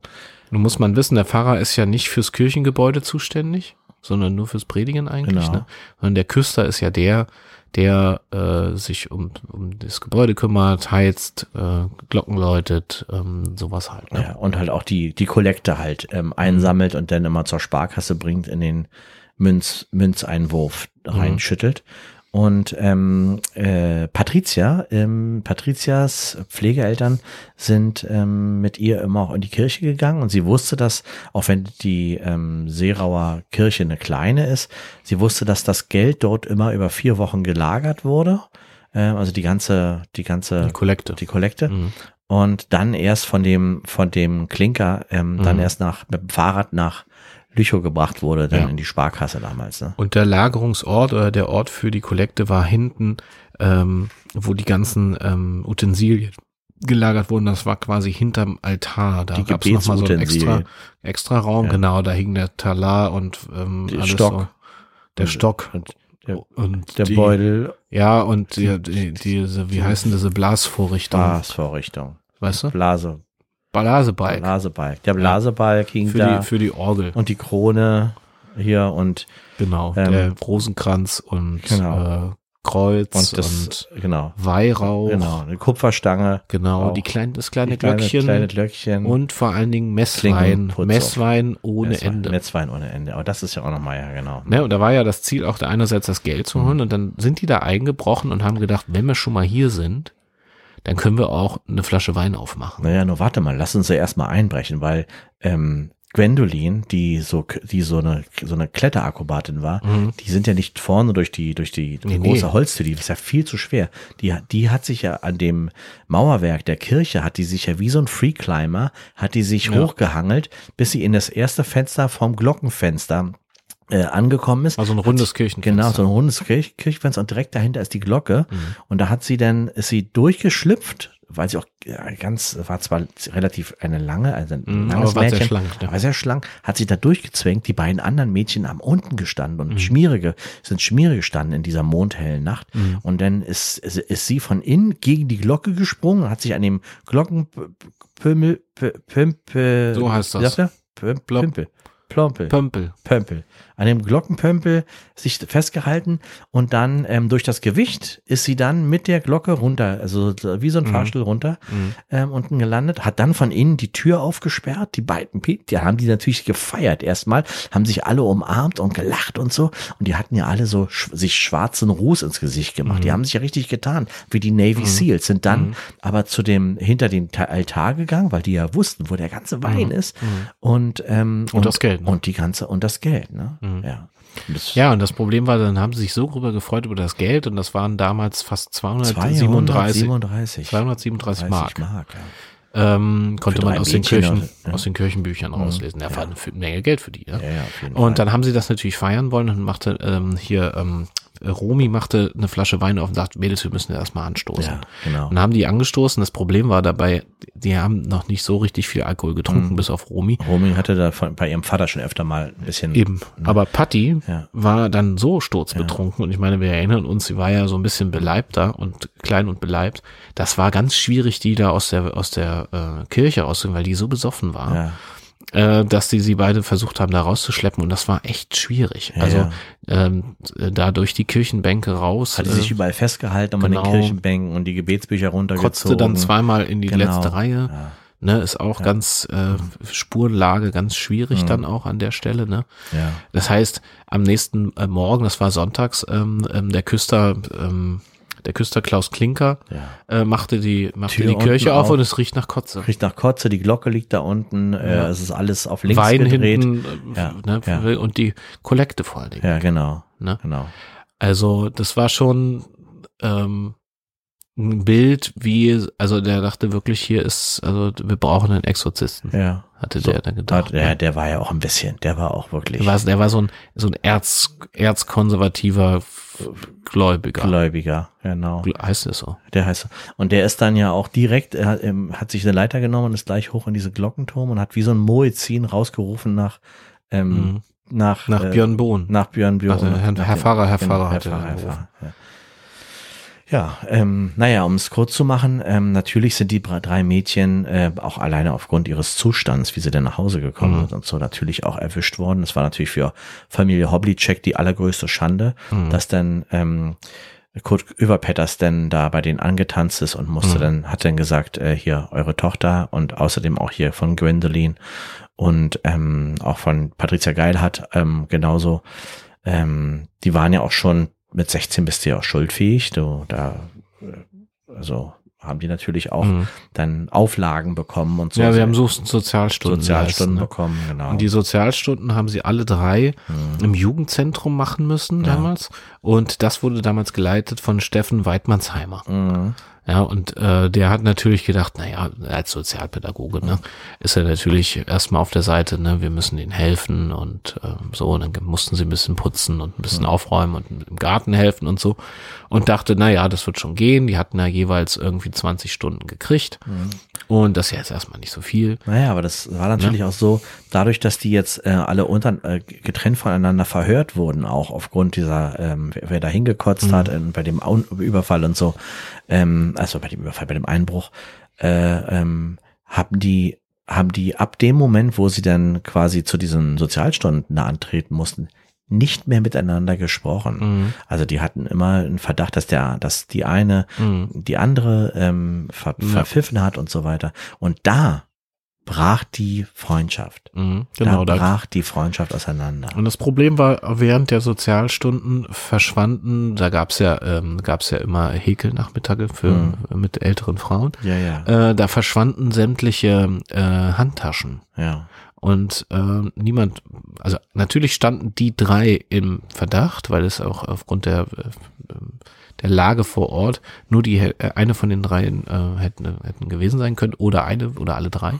nun muss man wissen, der Pfarrer ist ja nicht fürs Kirchengebäude zuständig, sondern nur fürs Predigen eigentlich. Genau. Ne? Sondern der Küster ist ja der, der äh, sich um, um das Gebäude kümmert, heizt, äh, Glocken läutet, ähm, sowas halt. Ne? Ja, und halt auch die, die Kollekte halt ähm, einsammelt und dann immer zur Sparkasse bringt, in den Münz, Münzeinwurf reinschüttelt. Und ähm, äh, Patricia, ähm, Patricias Pflegeeltern sind ähm, mit ihr immer auch in die Kirche gegangen und sie wusste, dass, auch wenn die ähm, Seerauer Kirche eine kleine ist, sie wusste, dass das Geld dort immer über vier Wochen gelagert wurde. Ähm, also die ganze, die ganze Die Kollekte. die Kollekte. Mhm. Und dann erst von dem, von dem Klinker, ähm, dann Mhm. erst nach, mit dem Fahrrad nach Lüchow gebracht wurde, dann Ja. in die Sparkasse damals. Ne? Und der Lagerungsort oder der Ort für die Kollekte war hinten, ähm, wo die ganzen ähm, Utensilien gelagert wurden. Das war quasi hinterm Altar. Da gab es nochmal so einen extra, extra Raum. Ja. Genau, da hing der Talar und ähm, Der alles Stock. so. Der Stock. Und der, Und der die, Beutel, Ja, und die, die, diese, wie heißen diese Blasvorrichtungen? Blasvorrichtung, Weißt du? Blase, Blasebalg. Blasebalg. Der Blasebalg hing Für da die, für die Orgel. und die Krone hier und, Genau. Ähm, der Rosenkranz und genau. äh, Kreuz und, und das, genau, Weihrauch. genau, eine Kupferstange, Genau, Auch. die kleinen, das kleine die kleine, Glöckchen kleine Glöckchen und vor allen Dingen Messwein. Messwein ohne Metzwein, Ende. Metzwein ohne Ende. Aber das ist ja auch nochmal, ja, genau. Ne, und da war ja das Ziel auch da einerseits das Geld zu Mhm. holen und dann sind die da eingebrochen und haben gedacht, wenn wir schon mal hier sind, dann können wir auch eine Flasche Wein aufmachen. Naja, nur warte mal, lass uns ja erstmal einbrechen, weil ähm, Gwendolyn, die so, die so eine, so eine Kletterakrobatin war, Mhm. die sind ja nicht vorne durch die, durch die Nee, große nee. Holztür, die ist ja viel zu schwer. Die, hat- die hat sich ja an dem Mauerwerk der Kirche, hat die sich ja wie so ein Freeclimber, hat die sich Ja. hochgehangelt, bis sie in das erste Fenster vom Glockenfenster äh, angekommen ist. Also ein rundes sie- Kirchenfenster. Genau, so ein rundes Kirch Kirchenfenster und direkt dahinter ist die Glocke. Mhm. Und da hat sie dann, ist sie durchgeschlüpft, weil sie auch ganz, war zwar relativ eine lange, also ein Mhm, langes aber war sehr Mädchen, schlank, ne? war sehr schlank, hat sich da durchgezwängt. Die beiden anderen Mädchen haben unten gestanden Mhm. und schmierige, sind schmierige gestanden in dieser mondhellen Nacht. Mhm. Und dann ist, ist, ist sie von innen gegen die Glocke gesprungen, hat sich an dem Glockenpümmel, Pümpel, So heißt das. Wie Plompel. Pömpel. Pömpel. An dem Glockenpömpel sich festgehalten und dann ähm, durch das Gewicht ist sie dann mit der Glocke runter, also so wie so ein Mhm. Fahrstuhl runter, Mhm. ähm, unten gelandet, hat dann von innen die Tür aufgesperrt. Die beiden, die haben die natürlich gefeiert erstmal, haben sich alle umarmt und gelacht und so. Und die hatten ja alle so sch sich schwarzen Ruß ins Gesicht gemacht. Mhm. Die haben sich ja richtig getan, wie die Navy Seals, sind dann aber zu dem, hinter den Ta- Altar gegangen, weil die ja wussten, wo der ganze Wein ist. Und, ähm, Und das Geld, ne? Und die ganze, und das Geld, ne? Ja. Und das Ja, und das Problem war, dann haben sie sich so drüber gefreut über das Geld und das waren damals fast 237, 237. 237 Mark. Mark ja. Ähm, konnte man aus den, Kirchen, also, ja. aus den Kirchenbüchern rauslesen. Ja, war eine Menge Geld für die. Ja. Ja, ja. Und dann haben sie das natürlich feiern wollen und machte ähm, hier, ähm, Romy machte eine Flasche Wein auf und sagte, Mädels, wir müssen erstmal anstoßen. Ja, genau. Und haben die angestoßen. Das Problem war dabei, die haben noch nicht so richtig viel Alkohol getrunken, Mhm. bis auf Romy. Romy hatte da bei ihrem Vater schon öfter mal ein bisschen. Eben. Aber Patty Ja. war dann so sturzbetrunken und ich meine, wir erinnern uns, sie war ja so ein bisschen beleibter und klein und beleibt. Das war ganz schwierig, die da aus der aus der äh, Kirche rauszubringen, weil die so besoffen war, Ja, äh, dass die sie beide versucht haben, da rauszuschleppen und das war echt schwierig. Ja, also ja. Ähm, da durch die Kirchenbänke raus. hatte sich äh, überall festgehalten und an den genau. Kirchenbänken und die Gebetsbücher runtergezogen. kotzte dann zweimal in die Genau. letzte Reihe. Ja, Ne, ist auch ganz äh, Spurenlage ganz schwierig Mhm. dann auch an der Stelle. Ne? ja. Das heißt, am nächsten äh, Morgen, das war sonntags, ähm, ähm, der Küster, ähm, der Küster Klaus Klinker ja. äh, machte die, machte Tür die Kirche auf auf. und es riecht nach Kotze. Riecht nach Kotze, die Glocke liegt da unten, äh, Ja. es ist alles auf links Wein gedreht. hinten äh, Ja, ne, ja. und die Kollekte vor allen Dingen. Ja, genau. Ne? Genau. Also das war schon ähm, ein Bild, wie, also der dachte wirklich, hier ist, also wir brauchen einen Exorzisten, Ja. Hatte So, der dann gedacht. Der, der war ja auch ein bisschen, der war auch wirklich Der war, der war so ein, so ein Erz, erzkonservativer Gläubiger. Gläubiger, genau. Heißt es so? Der heißt so. Und der ist dann ja auch direkt, er hat, ähm, hat sich eine Leiter genommen und ist gleich hoch in diese Glockenturm und hat wie so ein Moezin rausgerufen nach, ähm, Mhm. nach, Nach äh, Björn Bohn. nach Björn Björn. Also Herr- nach Herr Pfarrer, Herr genau, Pfarrer Herr hatte Pfarrer, Herr gerufen. Pfarrer, ja. Ähm, naja, um es kurz zu machen, ähm, natürlich sind die drei Mädchen äh, auch alleine aufgrund ihres Zustands, wie sie denn nach Hause gekommen Mhm. sind und so, natürlich auch erwischt worden. Es war natürlich für Familie Hoblicek die allergrößte Schande, Mhm. dass dann ähm, Kurt Überpetters denn da bei denen angetanzt ist und musste Mhm. dann, hat dann gesagt, äh, hier eure Tochter und außerdem auch hier von Gwendoline und ähm, auch von Patricia Geilhardt ähm, genauso. Ähm, die waren ja auch schon mit 16 bist du ja auch schuldfähig. Du, da, also haben die natürlich auch Mhm. dann Auflagen bekommen und so. Ja, wir haben so Sozialstunden. Sozialstunden geleistet, ne? bekommen, genau. Und die Sozialstunden haben sie alle drei Mhm. im Jugendzentrum machen müssen Ja. damals. Und das wurde damals geleitet von Steffen Weidmannsheimer. Mhm. Ja, und äh, der hat natürlich gedacht, naja, als Sozialpädagoge, ne, ist er natürlich erstmal auf der Seite, ne, wir müssen ihnen helfen und ähm, so, und dann mussten sie ein bisschen putzen und ein bisschen aufräumen und im Garten helfen und so. Und dachte, naja, das wird schon gehen. Die hatten ja jeweils irgendwie 20 Stunden gekriegt. Und das ist ja jetzt erstmal nicht so viel. Naja, aber das war natürlich auch so, dadurch, dass die jetzt äh, alle unter, äh, getrennt voneinander verhört wurden, auch aufgrund dieser, ähm, wer, da hingekotzt hat, äh, bei dem Au Überfall und so, ähm, also bei dem Überfall, bei dem Einbruch, äh, ähm, haben die, haben die ab dem Moment, wo sie dann quasi zu diesen Sozialstunden antreten mussten, nicht mehr miteinander gesprochen. Mhm. Also die hatten immer einen Verdacht, dass der, dass die eine Mhm. die andere ähm, ver Ja. verpfiffen hat und so weiter. Und da brach die Freundschaft. Mhm. Genau, da da brach die Freundschaft auseinander. Und das Problem war, während der Sozialstunden verschwanden, da gab's ja, ähm, gab's ja immer Häkelnachmittage für Mhm. mit älteren Frauen. Ja, ja, Äh, da verschwanden sämtliche äh, Handtaschen. ja. Und äh, niemand, also natürlich standen die drei im Verdacht, weil es auch aufgrund der, äh, der Lage vor Ort nur die äh, eine von den dreien äh, hätten, hätten gewesen sein können oder eine oder alle drei.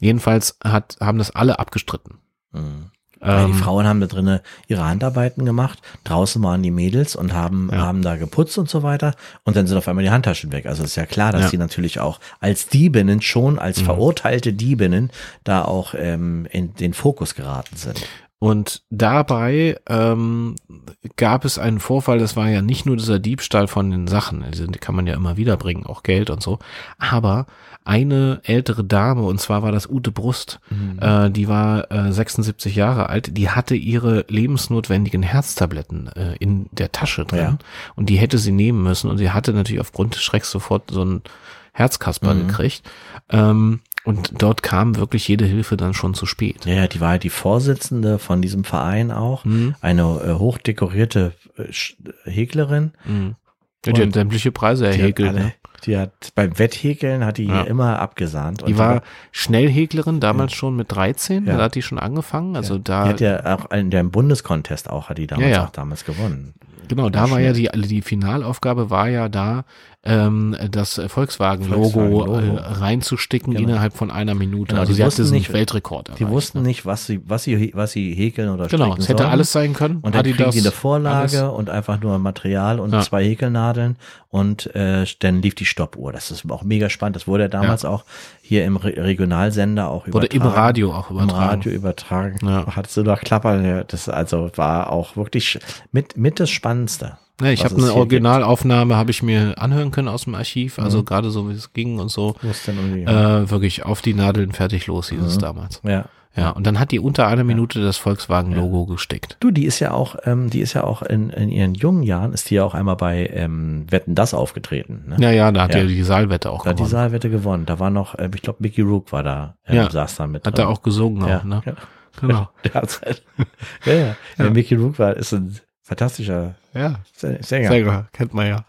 Jedenfalls hat, haben das alle abgestritten. Mhm. Ähm, die Frauen haben da drinnen ihre Handarbeiten gemacht, draußen waren die Mädels und haben, Ja. haben da geputzt und so weiter. Und dann sind auf einmal die Handtaschen weg. Also ist ja klar, dass Ja. die natürlich auch als Diebinnen schon, als Mhm. verurteilte Diebinnen da auch ähm, in den Fokus geraten sind. Und dabei ähm, gab es einen Vorfall, das war ja nicht nur dieser Diebstahl von den Sachen, die kann man ja immer wieder bringen, auch Geld und so, aber eine ältere Dame, und zwar war das Ute Brust, äh, die war äh, 76 Jahre alt, die hatte ihre lebensnotwendigen Herztabletten äh, in der Tasche drin Ja. und die hätte sie nehmen müssen und sie hatte natürlich aufgrund des Schrecks sofort so ein Herzkasper Mhm. gekriegt. Ähm, und dort kam wirklich jede Hilfe dann schon zu spät. Ja, ja, die war die Vorsitzende von diesem Verein auch, Mhm. eine äh, hochdekorierte äh, Häklerin. Mhm. Ja, die hat sämtliche Preise Die erhäkelt. hat, alle, Ne? die hat beim Wetthäkeln hat die Ja. immer abgesahnt. Und Die war Schnellhäklerin, damals schon mit 13, Ja. da hat die schon angefangen. Also die da, hat ja auch in dem Bundescontest auch, hat die damals Ja, ja. auch damals gewonnen. Genau, da war ja die, die Finalaufgabe war ja da, ähm, das Volkswagen-Logo Volkswagen-Logo. äh, reinzusticken Genau. innerhalb von einer Minute. Genau, also die sie hat wussten nicht- Weltrekord Die erreicht, wussten ne? nicht, was sie, was sie, was sie häkeln oder Genau, es hätte sollen. alles sein können. Und dann kriegen die eine alles. Vorlage und einfach nur Material und Ja. zwei Häkelnadeln und äh, dann lief die Stoppuhr. Das ist auch mega spannend. Das wurde ja damals auch hier im Re Regionalsender auch Wurde im übertragen. Radio auch Im übertragen. Radio übertragen. Ja. Hattest du noch Klapper? Ja, Das also war auch wirklich mit, mit das Spannendste. Ja, ich habe es eine Originalaufnahme, habe ich mir anhören können aus dem Archiv, also Mhm. gerade so wie es ging und so. es dann irgendwie- Äh, wirklich auf die Nadeln fertig los hieß es Mhm. damals. ja. Ja, und dann hat die unter einer Minute das Volkswagen-Logo gesteckt. Du, die ist ja auch, ähm, die ist ja auch in, in ihren jungen Jahren, ist die ja auch einmal bei ähm, Wetten das aufgetreten. Ne? Ja, ja, da hat Ja. ja die Saalwette auch Da hat die gewonnen. Saalwette gewonnen. Da war noch, ähm, ich glaube, Mickey Rook war da, ähm, Ja. saß da mit Hat drin. er auch gesungen ja, auch, ne? ja. Genau. <laughs> Der hat's halt. <laughs> ja, ja. Der Mickey Rook war, ist ein fantastischer Ja, Sä- Sänger. Sänger, kennt man ja.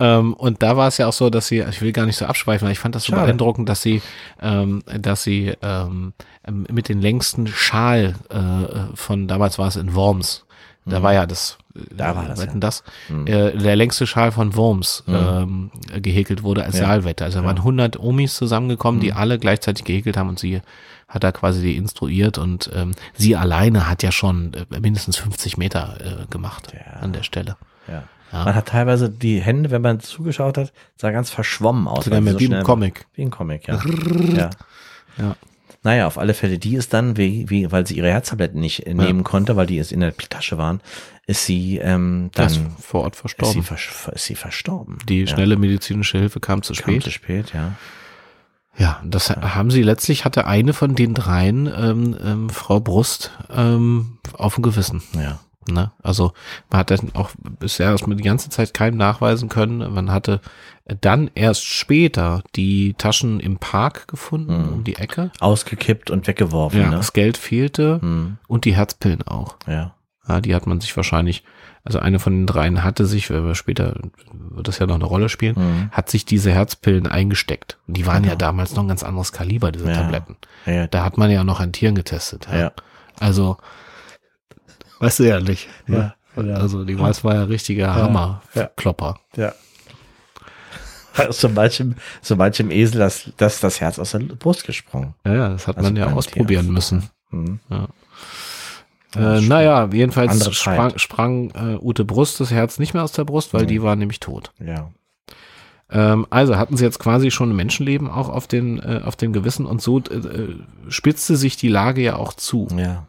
Ähm, und da war es ja auch so, dass sie, ich will gar nicht so abschweifen, aber ich fand das so Schade. beeindruckend, dass sie, ähm, dass sie ähm, mit den längsten Schal äh, von, damals war es in Worms, da war ja das, Mhm. Da war das, ja. das, Mhm. äh, der längste Schal von Worms Mhm. ähm, gehäkelt wurde als Ja. Saalwette. Also da waren 100 Omis zusammengekommen, die Mhm. alle gleichzeitig gehäkelt haben und sie hat da quasi die instruiert und ähm, sie alleine hat ja schon äh, mindestens 50 Meter äh, gemacht Ja. an der Stelle. Ja. Ja. Man hat teilweise die Hände, wenn man zugeschaut hat, sah ganz verschwommen aus. Sogar weil sie mehr so wie ein. Comic. Wie ein Comic, ja. ja. Ja. Naja, auf alle Fälle, die ist dann, wie, wie, weil sie ihre Herztabletten nicht äh, nehmen konnte, weil die jetzt in der Tasche waren, ist sie ähm, dann ist vor Ort ist sie, verstorben. ist sie verstorben. Die ja. schnelle medizinische Hilfe kam zu Kam spät. zu spät, ja. Ja, das haben sie letztlich, hatte eine von den dreien, ähm, ähm, Frau Brust, ähm, auf dem Gewissen. Ja. Ne? Also man hat dann auch bisher erstmal die ganze Zeit keinem nachweisen können. Man hatte dann erst später die Taschen im Park gefunden, Mhm. um die Ecke. Ausgekippt und weggeworfen, Ja, ne? das Geld fehlte Hm, und die Herzpillen auch. ja. Ja, die hat man sich wahrscheinlich, also eine von den dreien hatte sich, weil wir später wird das ja noch eine Rolle spielen, Hm. hat sich diese Herzpillen eingesteckt. Und die waren ja Genau. damals noch ein ganz anderes Kaliber, diese Ja. Tabletten. Ja, Da hat man ja noch an Tieren getestet. ja. Also, weißt du ja nicht. ne? Ja, ja. Also, die weiß war ja richtiger Hammer, ja. Klopper. ja. <laughs> So manchem, so manchem Esel das, das, das Herz aus der Brust gesprungen. Ja, ja, das hat Also man ja ausprobieren Tierarzt. müssen. Hm. Äh, naja, jedenfalls sprang, sprang äh, Ute Brust das Herz nicht mehr aus der Brust, weil Mhm. die war nämlich tot. Ja. Ähm, also hatten sie jetzt quasi schon ein Menschenleben auch auf den, äh, auf dem Gewissen und so äh, äh, spitzte sich die Lage ja auch zu. Ja.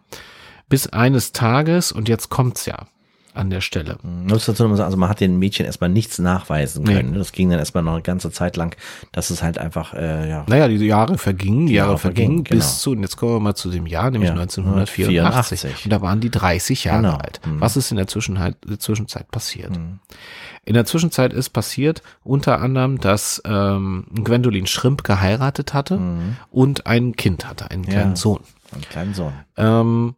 Bis eines Tages, und jetzt kommt's ja an der Stelle. Sagen, also man hat den Mädchen erstmal nichts nachweisen Nee. können. ne? Das ging dann erstmal noch eine ganze Zeit lang, dass es halt einfach, äh, ja, Naja, die Jahre vergingen, die Jahre, Jahre vergingen vergingen, bis zu, und jetzt kommen wir mal zu dem Jahr, nämlich Ja, 1984. 84. Und da waren die 30 Jahre Genau. alt. Mhm. Was ist in der Zwischenzeit, Zwischenzeit passiert? Mhm. In der Zwischenzeit ist passiert unter anderem, dass ähm, Gwendolyn Schrimp geheiratet hatte Mhm. und ein Kind hatte, einen kleinen Ja. Sohn. einen kleinen Sohn, Ähm,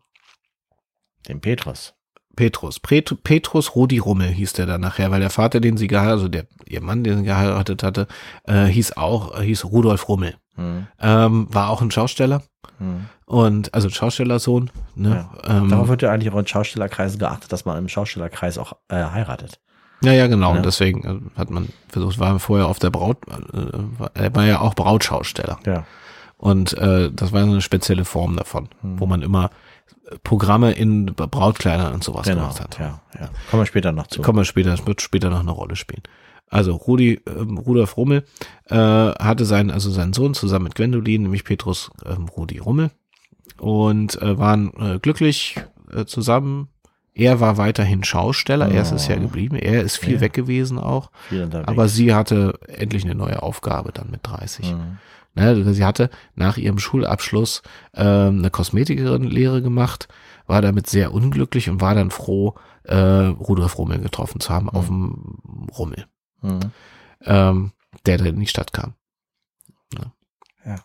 den Petrus. Petrus. Pet Petrus Rudi Rummel hieß der dann nachher, weil der Vater, den sie geheiratet, also der, ihr Mann, den sie geheiratet hatte, äh, hieß auch, äh, hieß Rudolf Rummel. Mhm. Ähm, war auch ein Schausteller Mhm. und, also ein Schaustellersohn, ne? Ähm, Darauf wird ja eigentlich auch in Schaustellerkreisen geachtet, dass man im Schaustellerkreis auch äh, heiratet. ja, ja, genau. Ja. Und deswegen äh, hat man versucht, war vorher auf der Braut, äh, er war ja auch Brautschausteller. Ja. Und äh, das war eine spezielle Form davon, Mhm. wo man immer Programme in Brautkleidern und sowas Genau. gemacht hat. Ja, ja. Kommen wir später noch zu. Kommen wir später, das wird später noch eine Rolle spielen. Also Rudi, ähm, Rudolf Rummel äh, hatte seinen, also seinen Sohn zusammen mit Gwendolin, nämlich Petrus ähm, Rudi Rummel, und äh, waren äh, glücklich äh, zusammen. Er war weiterhin Schausteller, er ist es ja Oh. geblieben, er ist viel Ja. weg gewesen auch, aber sie hatte endlich eine neue Aufgabe dann mit 30. Mhm. Ne, sie hatte nach ihrem Schulabschluss ähm, eine Kosmetikerin-Lehre gemacht, war damit sehr unglücklich und war dann froh, äh, Rudolf Rummel getroffen zu haben auf dem Rummel, Mhm. ähm, der dann in die Stadt kam. Ne? Ja.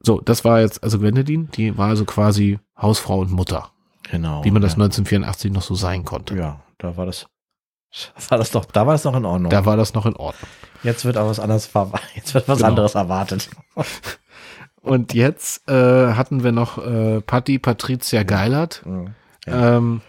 So, das war jetzt, also Gwendolyn, die war also quasi Hausfrau und Mutter, Genau. wie man das ja. 1984 noch so sein konnte. Ja, da war das. <laughs> War das doch, da war es noch in Ordnung. Da war das noch in Ordnung. jetzt wird aber was anderes, <laughs> jetzt wird was Genau. anderes erwartet. <laughs> Und jetzt äh, hatten wir noch äh, Patti Patricia Geilert. Mhm. Ja. Ähm,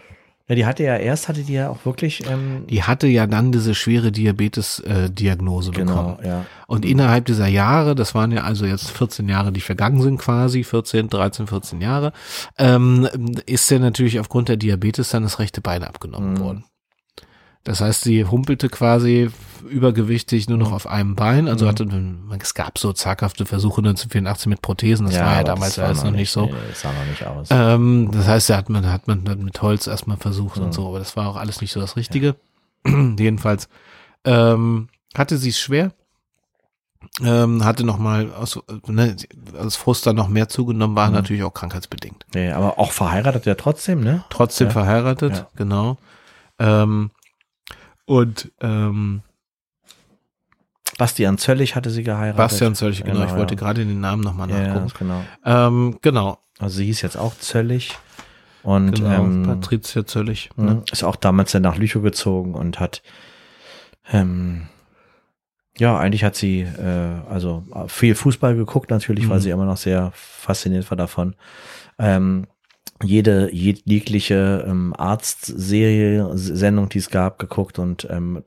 Ja, die hatte ja erst, hatte die ja auch wirklich. Ähm, Die hatte ja dann diese schwere Diabetes-Diagnose bekommen. genau, ja. Und innerhalb dieser Jahre, das waren ja also jetzt 14 Jahre, die vergangen sind quasi, 14, 13, 14 Jahre, ähm, ist ja natürlich aufgrund der Diabetes dann das rechte Bein abgenommen Mhm. worden. Das heißt, sie humpelte quasi übergewichtig nur noch auf einem Bein. Also Mhm. hatte, es gab so zaghafte Versuche 1984 mit Prothesen. Das war ja damals alles noch nicht so. Nee, das sah noch nicht aus. Ähm, das heißt, da hat man, hat man dann mit Holz erstmal versucht Mhm. und so, aber das war auch alles nicht so das Richtige. <clears throat> Jedenfalls ähm, hatte sie es schwer. Ähm, hatte nochmal aus, ne, als Frust dann noch mehr zugenommen, war Mhm. natürlich auch krankheitsbedingt. nee, aber auch verheiratet ja trotzdem, ne? Trotzdem Ja. verheiratet, Ja. genau. Ähm, und ähm, Bastian Zöllig hatte sie geheiratet. Bastian Zöllig, genau, ich Genau, wollte ja. gerade den Namen nochmal Ja, ja, nachgucken. genau. Ähm, genau, Also sie hieß jetzt auch Zöllig. Und genau, ähm, Patricia Zöllig. mh, Ne? ist auch damals dann nach Lüchow gezogen und hat ähm, ja, eigentlich hat sie äh, also viel Fußball geguckt natürlich, weil Mhm. sie immer noch sehr fasziniert war davon. Ähm, jede jeg- jegliche ähm, Arztserie, Sendung, die es gab, geguckt und ähm,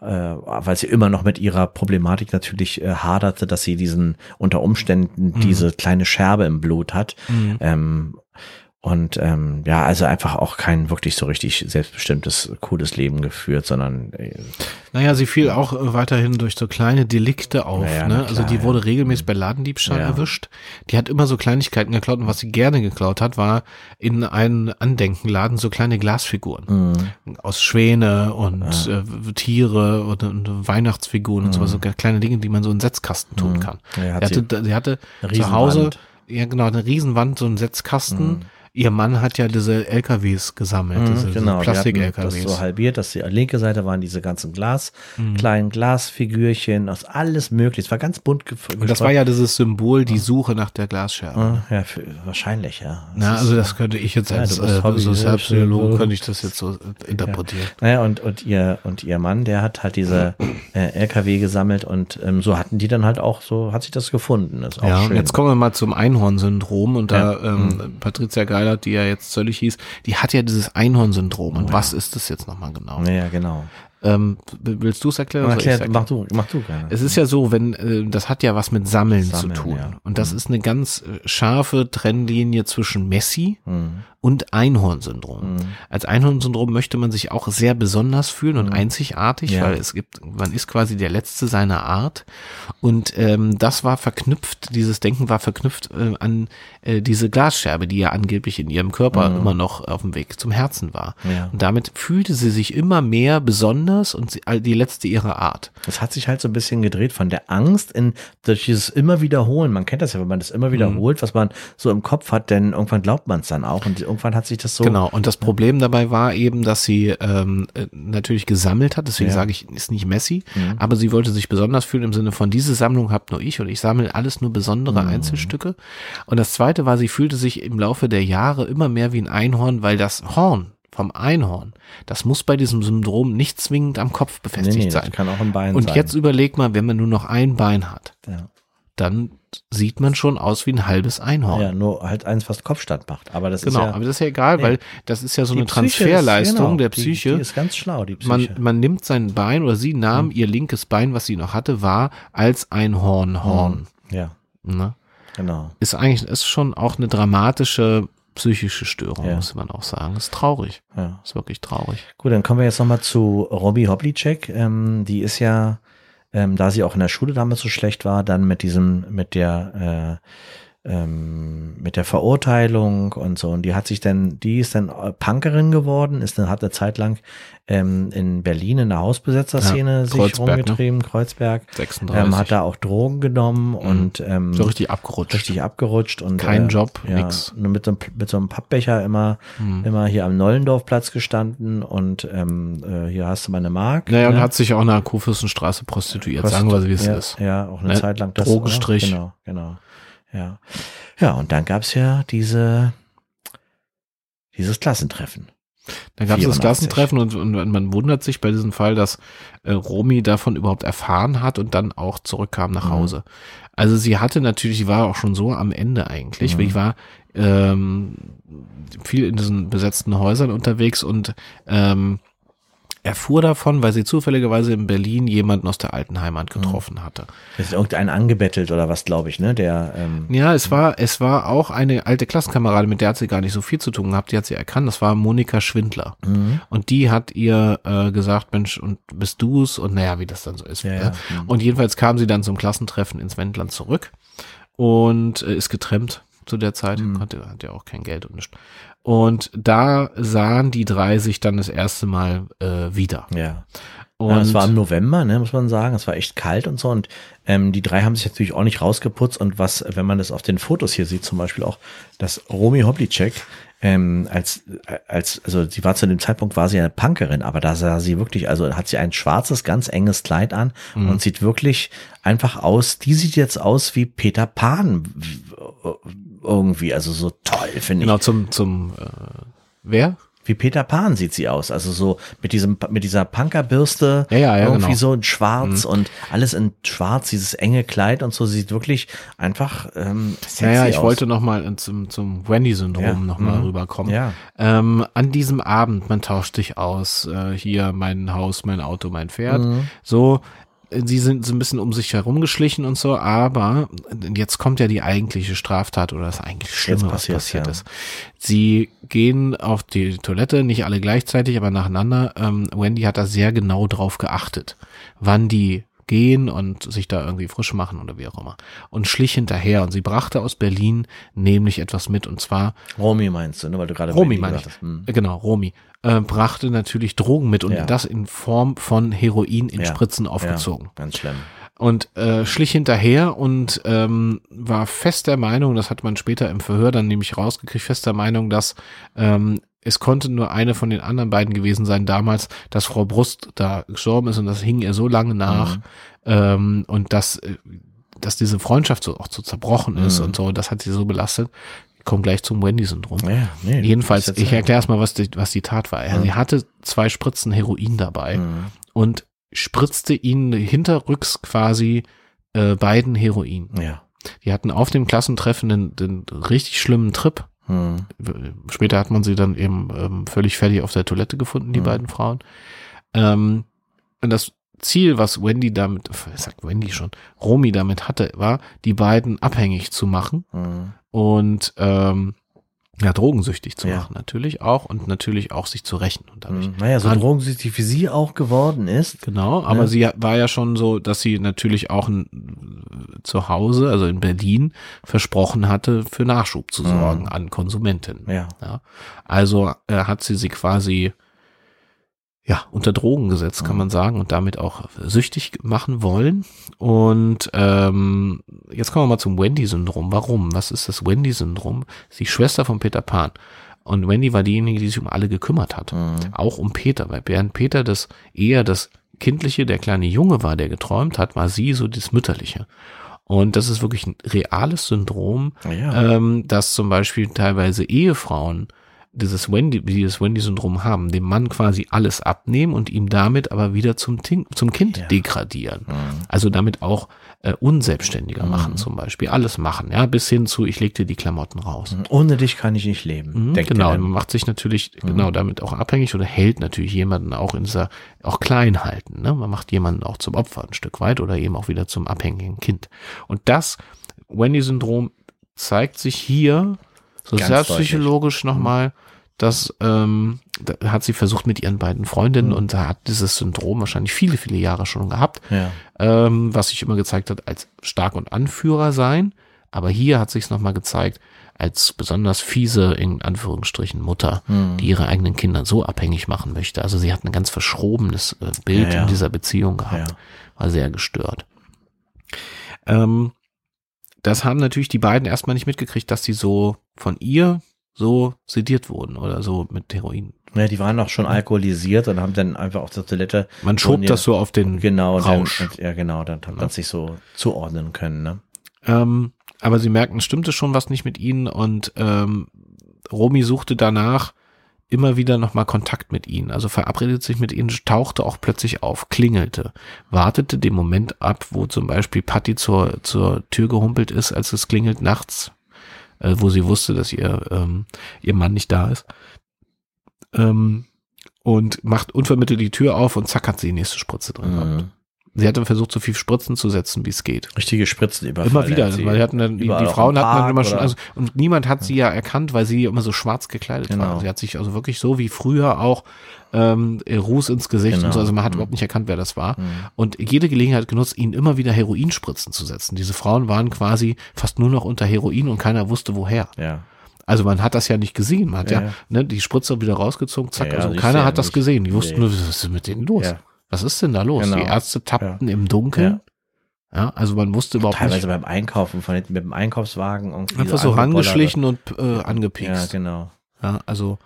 äh, äh, weil sie immer noch mit ihrer Problematik natürlich äh, haderte, dass sie diesen unter Umständen Mhm. diese kleine Scherbe im Blut hat. Mhm. Ähm, und ähm, ja, also einfach auch kein wirklich so richtig selbstbestimmtes, cooles Leben geführt, sondern äh, Naja, sie fiel auch äh, weiterhin durch so kleine Delikte auf. Naja, ne? na also klar, die ja. wurde regelmäßig bei Ladendiebstahl Ja. erwischt. Die hat immer so Kleinigkeiten geklaut und was sie gerne geklaut hat, war in einen Andenkenladen so kleine Glasfiguren mh, aus Schwäne und äh, Tiere und, und Weihnachtsfiguren und so, so kleine Dinge, die man so in Setzkasten tun Mhm. kann. Ja, hat sie hatte, sie hatte zu Hause, ja genau, eine Riesenwand, so einen Setzkasten. Mhm. Ihr Mann hat ja diese LKWs gesammelt, mh, diese, genau, diese Plastik-LKWs. das so halbiert, dass die linke Seite waren diese ganzen Glas, Mhm. kleinen Glasfigürchen, aus alles möglich. Es war ganz bunt gef- Und das war ja dieses Symbol, die Suche nach der Glasscherbe. Äh, ja, für, wahrscheinlich, ja. Das Na, also das könnte ich jetzt Ja, als bist äh, Sozialpsychologe, könnte ich das jetzt so äh, interpretieren. Naja, und, und ihr, und ihr Mann, der hat halt diese äh, LKW gesammelt und ähm, so hatten die dann halt auch, so hat sich das gefunden. Das ist auch Ja, schön. jetzt kommen wir mal zum Einhorn-Syndrom und da Ja. Mhm. ähm, Patricia Geilert, die ja jetzt völlig hieß, die hat ja dieses Einhorn-Syndrom. Oh Und was ist das jetzt nochmal genau? ja, genau. Ähm, willst du es erklären? Erklär, erklären? mach du, mach du gerne. Es ist ja so, wenn äh, das hat ja was mit Sammeln, Sammeln, zu tun. ja. Und das Mhm. ist eine ganz äh, scharfe Trennlinie zwischen Messi Mhm. Und Einhorn-Syndrom. Mhm. Als Einhorn-Syndrom möchte man sich auch sehr besonders fühlen und Mhm. einzigartig, Ja. weil es gibt, man ist quasi der Letzte seiner Art. Und ähm, das war verknüpft, dieses Denken war verknüpft äh, an äh, diese Glasscherbe, die ja angeblich in ihrem Körper Mhm. immer noch auf dem Weg zum Herzen war. Ja. Und damit fühlte sie sich immer mehr besonders und sie, die Letzte ihrer Art. Das hat sich halt so ein bisschen gedreht von der Angst in durch dieses immer wiederholen. Man kennt das ja, wenn man das immer Mhm. wiederholt, was man so im Kopf hat, denn irgendwann glaubt man es dann auch und irgendwann hat sich das so. Genau, und das Problem dabei war eben, dass sie ähm, äh, natürlich gesammelt hat, deswegen Ja. sage ich, ist nicht Messi, Mhm. aber sie wollte sich besonders fühlen im Sinne von, diese Sammlung habt nur ich und ich sammle alles nur besondere Mhm. Einzelstücke. Und das zweite war, sie fühlte sich im Laufe der Jahre immer mehr wie ein Einhorn, weil das Horn vom Einhorn, das muss bei diesem Syndrom nicht zwingend am Kopf Nee, befestigt nee, das sein. kann auch ein Bein Und sein. jetzt überleg mal, wenn man nur noch ein Bein hat, ja. Dann sieht man schon aus wie ein halbes Einhorn. ja, nur halt eins, was Kopfstand macht. Aber das Genau, ist ja aber das ist ja egal, Nee. weil das ist ja so die eine Psyche ist- Transferleistung genau, der die- Psyche. Die, ist ganz schlau, die man, Psyche. man nimmt sein Bein oder sie nahm ihr linkes Bein, was sie noch hatte, war als ein Horn, Horn. ja, Ne? genau. Ist eigentlich, ist schon auch eine dramatische psychische Störung, Ja. muss man auch sagen. Ist traurig. Ja. Ist wirklich traurig. Gut, dann kommen wir jetzt nochmal zu Robbie Hoblicek. Ähm, die ist ja, ähm, da sie auch in der Schule damals so schlecht war, dann mit diesem, mit der, äh, ähm, mit der Verurteilung und so. Und die hat sich dann, die ist dann äh, Punkerin geworden, ist dann, hat eine Zeit lang ähm, in Berlin in der Hausbesetzerszene Ja, sich Kreuzberg, ne? rumgetrieben, Kreuzberg. 36. Ähm, hat da auch Drogen genommen und ähm, so richtig abgerutscht. richtig abgerutscht und Kein äh, Job, ja, nix. Nur mit so, einem, mit so einem Pappbecher immer, Hm. immer hier am Nollendorfplatz gestanden und ähm, äh, hier hast du meine Mark. Naja, und ne? hat sich auch in der Kurfürstenstraße prostituiert, sagen wir, wie es ja, ist. Ja, auch eine Ne? Zeit lang das. Drogenstrich. Genau, genau. Ja. Ja, und dann gab's ja diese, dieses Klassentreffen. Da gab es das 84. Klassentreffen und, und man wundert sich bei diesem Fall, dass äh, Romy davon überhaupt erfahren hat und dann auch zurückkam nach Mhm. Hause. Also sie hatte natürlich, sie war auch schon so am Ende eigentlich, Mhm. weil ich war ähm, viel in diesen besetzten Häusern unterwegs und ähm, erfuhr davon, weil sie zufälligerweise in Berlin jemanden aus der alten Heimat getroffen hatte. Das ist irgendein angebettelt oder was, glaube ich, ne? Der ähm, Ja, es war, es war auch eine alte Klassenkameradin, mit der hat sie gar nicht so viel zu tun gehabt, die hat sie erkannt, das war Monika Schwindler. Mhm. Und die hat ihr äh, gesagt, Mensch, und bist du's? Und naja, wie das dann so ist. Ja, ne? ja. Mhm. Und jedenfalls kam sie dann zum Klassentreffen ins Wendland zurück und äh, ist getrennt zu der Zeit, Mhm. konnte, hat ja auch kein Geld und nichts. Und da sahen die drei sich dann das erste Mal äh, wieder. ja. Und ja, es war im November, ne, muss man sagen. Es war echt kalt und so. Und ähm, die drei haben sich natürlich auch nicht rausgeputzt. Und was, wenn man das auf den Fotos hier sieht, zum Beispiel auch, dass Romy Hoblicek ähm, als, als, also sie war zu dem Zeitpunkt war sie eine Punkerin, aber da sah sie wirklich, also hat sie ein schwarzes, ganz enges Kleid an Mhm. und sieht wirklich einfach aus, die sieht jetzt aus wie Peter Pan irgendwie, also so toll, finde ich. genau zum, zum äh, wer? Wie Peter Pan sieht sie aus. Also so mit diesem, mit dieser Punkerbürste. Ja, ja, ja, Irgendwie genau. so in schwarz und alles in schwarz, dieses enge Kleid und so sieht wirklich einfach, ähm, sexy Naja, ich aus. wollte noch mal zum, zum Wendy-Syndrom Ja. noch mal Mhm. rüberkommen. Ja. Ähm, an diesem Abend, man tauscht sich aus, äh, hier mein Haus, mein Auto, mein Pferd. Mhm. So, äh, sie sind so ein bisschen um sich herumgeschlichen und so, aber jetzt kommt ja die eigentliche Straftat oder das eigentlich Schlimme, was passiert ja. ist. Sie gehen auf die Toilette, nicht alle gleichzeitig, aber nacheinander. Ähm, Wendy hat da sehr genau drauf geachtet, wann die gehen und sich da irgendwie frisch machen oder wie auch immer. Und schlich hinterher und sie brachte aus Berlin nämlich etwas mit und zwar Romy meinst du, ne, weil du gerade Romy hast. Hm. Genau, Romy. Äh, brachte natürlich Drogen mit und Ja. das in Form von Heroin in Ja. Spritzen aufgezogen. Ja, ganz schlimm. Und äh, schlich hinterher und ähm, war fest der Meinung, das hat man später im Verhör dann nämlich rausgekriegt, fest der Meinung, dass ähm, es konnte nur eine von den anderen beiden gewesen sein damals, dass Frau Brust da gestorben ist und das hing ihr so lange nach Mhm. ähm, und dass, äh, dass diese Freundschaft so auch so zerbrochen ist Mhm. und so, das hat sie so belastet. Ich komme gleich zum Wendy-Syndrom. Ja, nee, Jedenfalls, ich erkläre erstmal, was die, was die Tat war. Mhm. Sie hatte zwei Spritzen Heroin dabei Mhm. und spritzte ihnen hinterrücks quasi äh, beiden Heroin. Ja. Die hatten auf dem Klassentreffen den, den richtig schlimmen Trip. Hm. Später hat man sie dann eben ähm, völlig fertig auf der Toilette gefunden, die Mhm. beiden Frauen. Ähm, und das Ziel, was Wendy damit, ich sag Wendy schon, Romy damit hatte, war, die beiden abhängig zu machen Hm. und ähm, ja, drogensüchtig zu Ja. machen natürlich auch und natürlich auch sich zu rächen und dadurch. Hm. Naja, so drogensüchtig wie sie auch geworden ist. Genau, aber Ja. sie war ja schon so, dass sie natürlich auch ein, zu Hause, also in Berlin, versprochen hatte, für Nachschub zu sorgen Mhm. an Konsumentinnen. Ja. Ja. Also äh, hat sie sie quasi ja unter Drogen gesetzt, kann Mhm. man sagen, und damit auch süchtig machen wollen. Und ähm, jetzt kommen wir mal zum Wendy-Syndrom. Warum? Was ist das Wendy-Syndrom? Sie ist die Schwester von Peter Pan. Und Wendy war diejenige, die sich um alle gekümmert hat. Hm. Auch um Peter, weil während Peter das eher das Kindliche, der kleine Junge war, der geträumt hat, war sie so das Mütterliche. Und das ist wirklich ein reales Syndrom, Ja. ähm, dass zum Beispiel teilweise Ehefrauen dieses Wendy, dieses Wendy-Syndrom haben, dem Mann quasi alles abnehmen und ihm damit aber wieder zum, zum Kind Ja. degradieren. Hm. Also damit auch äh, unselbstständiger Mhm. machen zum Beispiel. Alles machen, ja, bis hin zu, ich leg dir die Klamotten raus. Ohne dich kann ich nicht leben. Mhm, genau, man macht sich natürlich genau damit auch abhängig oder hält natürlich jemanden auch in dieser, auch klein halten. Ne? Man macht jemanden auch zum Opfer ein Stück weit oder eben auch wieder zum abhängigen Kind. Und das Wendy-Syndrom zeigt sich hier sozialpsychologisch nochmal, dass ähm, da hat sie versucht mit ihren beiden Freundinnen Mhm. und hat dieses Syndrom wahrscheinlich viele, viele Jahre schon gehabt Ja. ähm, was sich immer gezeigt hat als stark und Anführer sein. Aber hier hat sich es nochmal gezeigt als besonders fiese, in Anführungsstrichen, Mutter, Hm. die ihre eigenen Kinder so abhängig machen möchte. Also sie hat ein ganz verschrobenes äh, Bild Ja, ja. in dieser Beziehung gehabt. War sehr gestört. Ähm, das haben natürlich die beiden erstmal nicht mitgekriegt, dass sie so von ihr so sediert wurden oder so mit Heroin. Ja, die waren auch schon alkoholisiert und haben dann einfach auf der Toilette. Man schob ja- das so auf den Genau, dann, Rausch. und, ja, genau, dann hat man sich so zuordnen können, ne? Ähm, aber sie merken, es stimmte schon was nicht mit ihnen und ähm, Romy suchte danach immer wieder nochmal Kontakt mit ihnen. Also verabredet sich mit ihnen, tauchte auch plötzlich auf, klingelte, wartete den Moment ab, wo zum Beispiel Patty zur, zur Tür gehumpelt ist, als es klingelt nachts. Äh, wo sie wusste, dass ihr, ähm, ihr Mann nicht da ist. Ähm, und macht unvermittelt die Tür auf und zack hat sie die nächste Spritze drin gehabt. Mhm. Sie hat dann versucht, so viel Spritzen zu setzen, wie es geht. Richtige Spritzen über. Immer wieder, weil die hatten dann, die, die Frauen hatten dann immer schon, also, und niemand hat sie ja erkannt, weil sie immer so schwarz gekleidet Genau. war. Sie hat sich also wirklich so wie früher auch ähm, Ruß ins Gesicht Genau. und so, also man hat Mhm. überhaupt nicht erkannt, wer das war. Mhm. Und jede Gelegenheit genutzt, ihnen immer wieder Heroinspritzen zu setzen. Diese Frauen waren quasi fast nur noch unter Heroin und keiner wusste woher. Ja. Also man hat das ja nicht gesehen. Man hat ja, Ja, ja. Ne, die Spritze wieder rausgezogen, zack. Ja, ja, also keiner ja hat das gesehen. Die wussten Nee. nur, was ist mit denen los? Ja. Was ist denn da los? Genau. Die Ärzte tappten im Dunkeln. Ja. also man wusste überhaupt Teilweise nicht. beim Einkaufen von hinten mit dem Einkaufswagen irgendwie Einfach so rangeschlichen und äh, Ja, angepikst. genau. Ja, also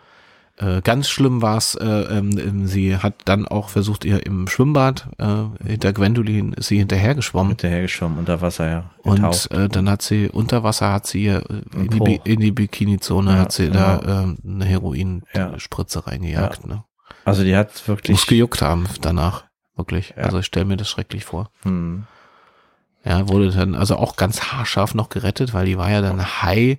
äh, ganz schlimm war es, äh, ähm, ähm, sie hat dann auch versucht, ihr im Schwimmbad, äh, hinter Gwendolyn ist sie hinterher geschwommen. Hinterhergeschwommen, unter Wasser, ja. Und getaucht. äh, dann hat sie unter Wasser hat sie ihr äh, in die, in die Bikini-Zone Ja, hat sie genau. da ähm, eine Ja. Heroin-Spritze reingejagt. Ne? Also die hat wirklich. Muss gejuckt haben danach, wirklich. Ja. Also ich stelle mir das schrecklich vor. Hm. Ja, wurde dann also auch ganz haarscharf noch gerettet, weil die war ja dann Hai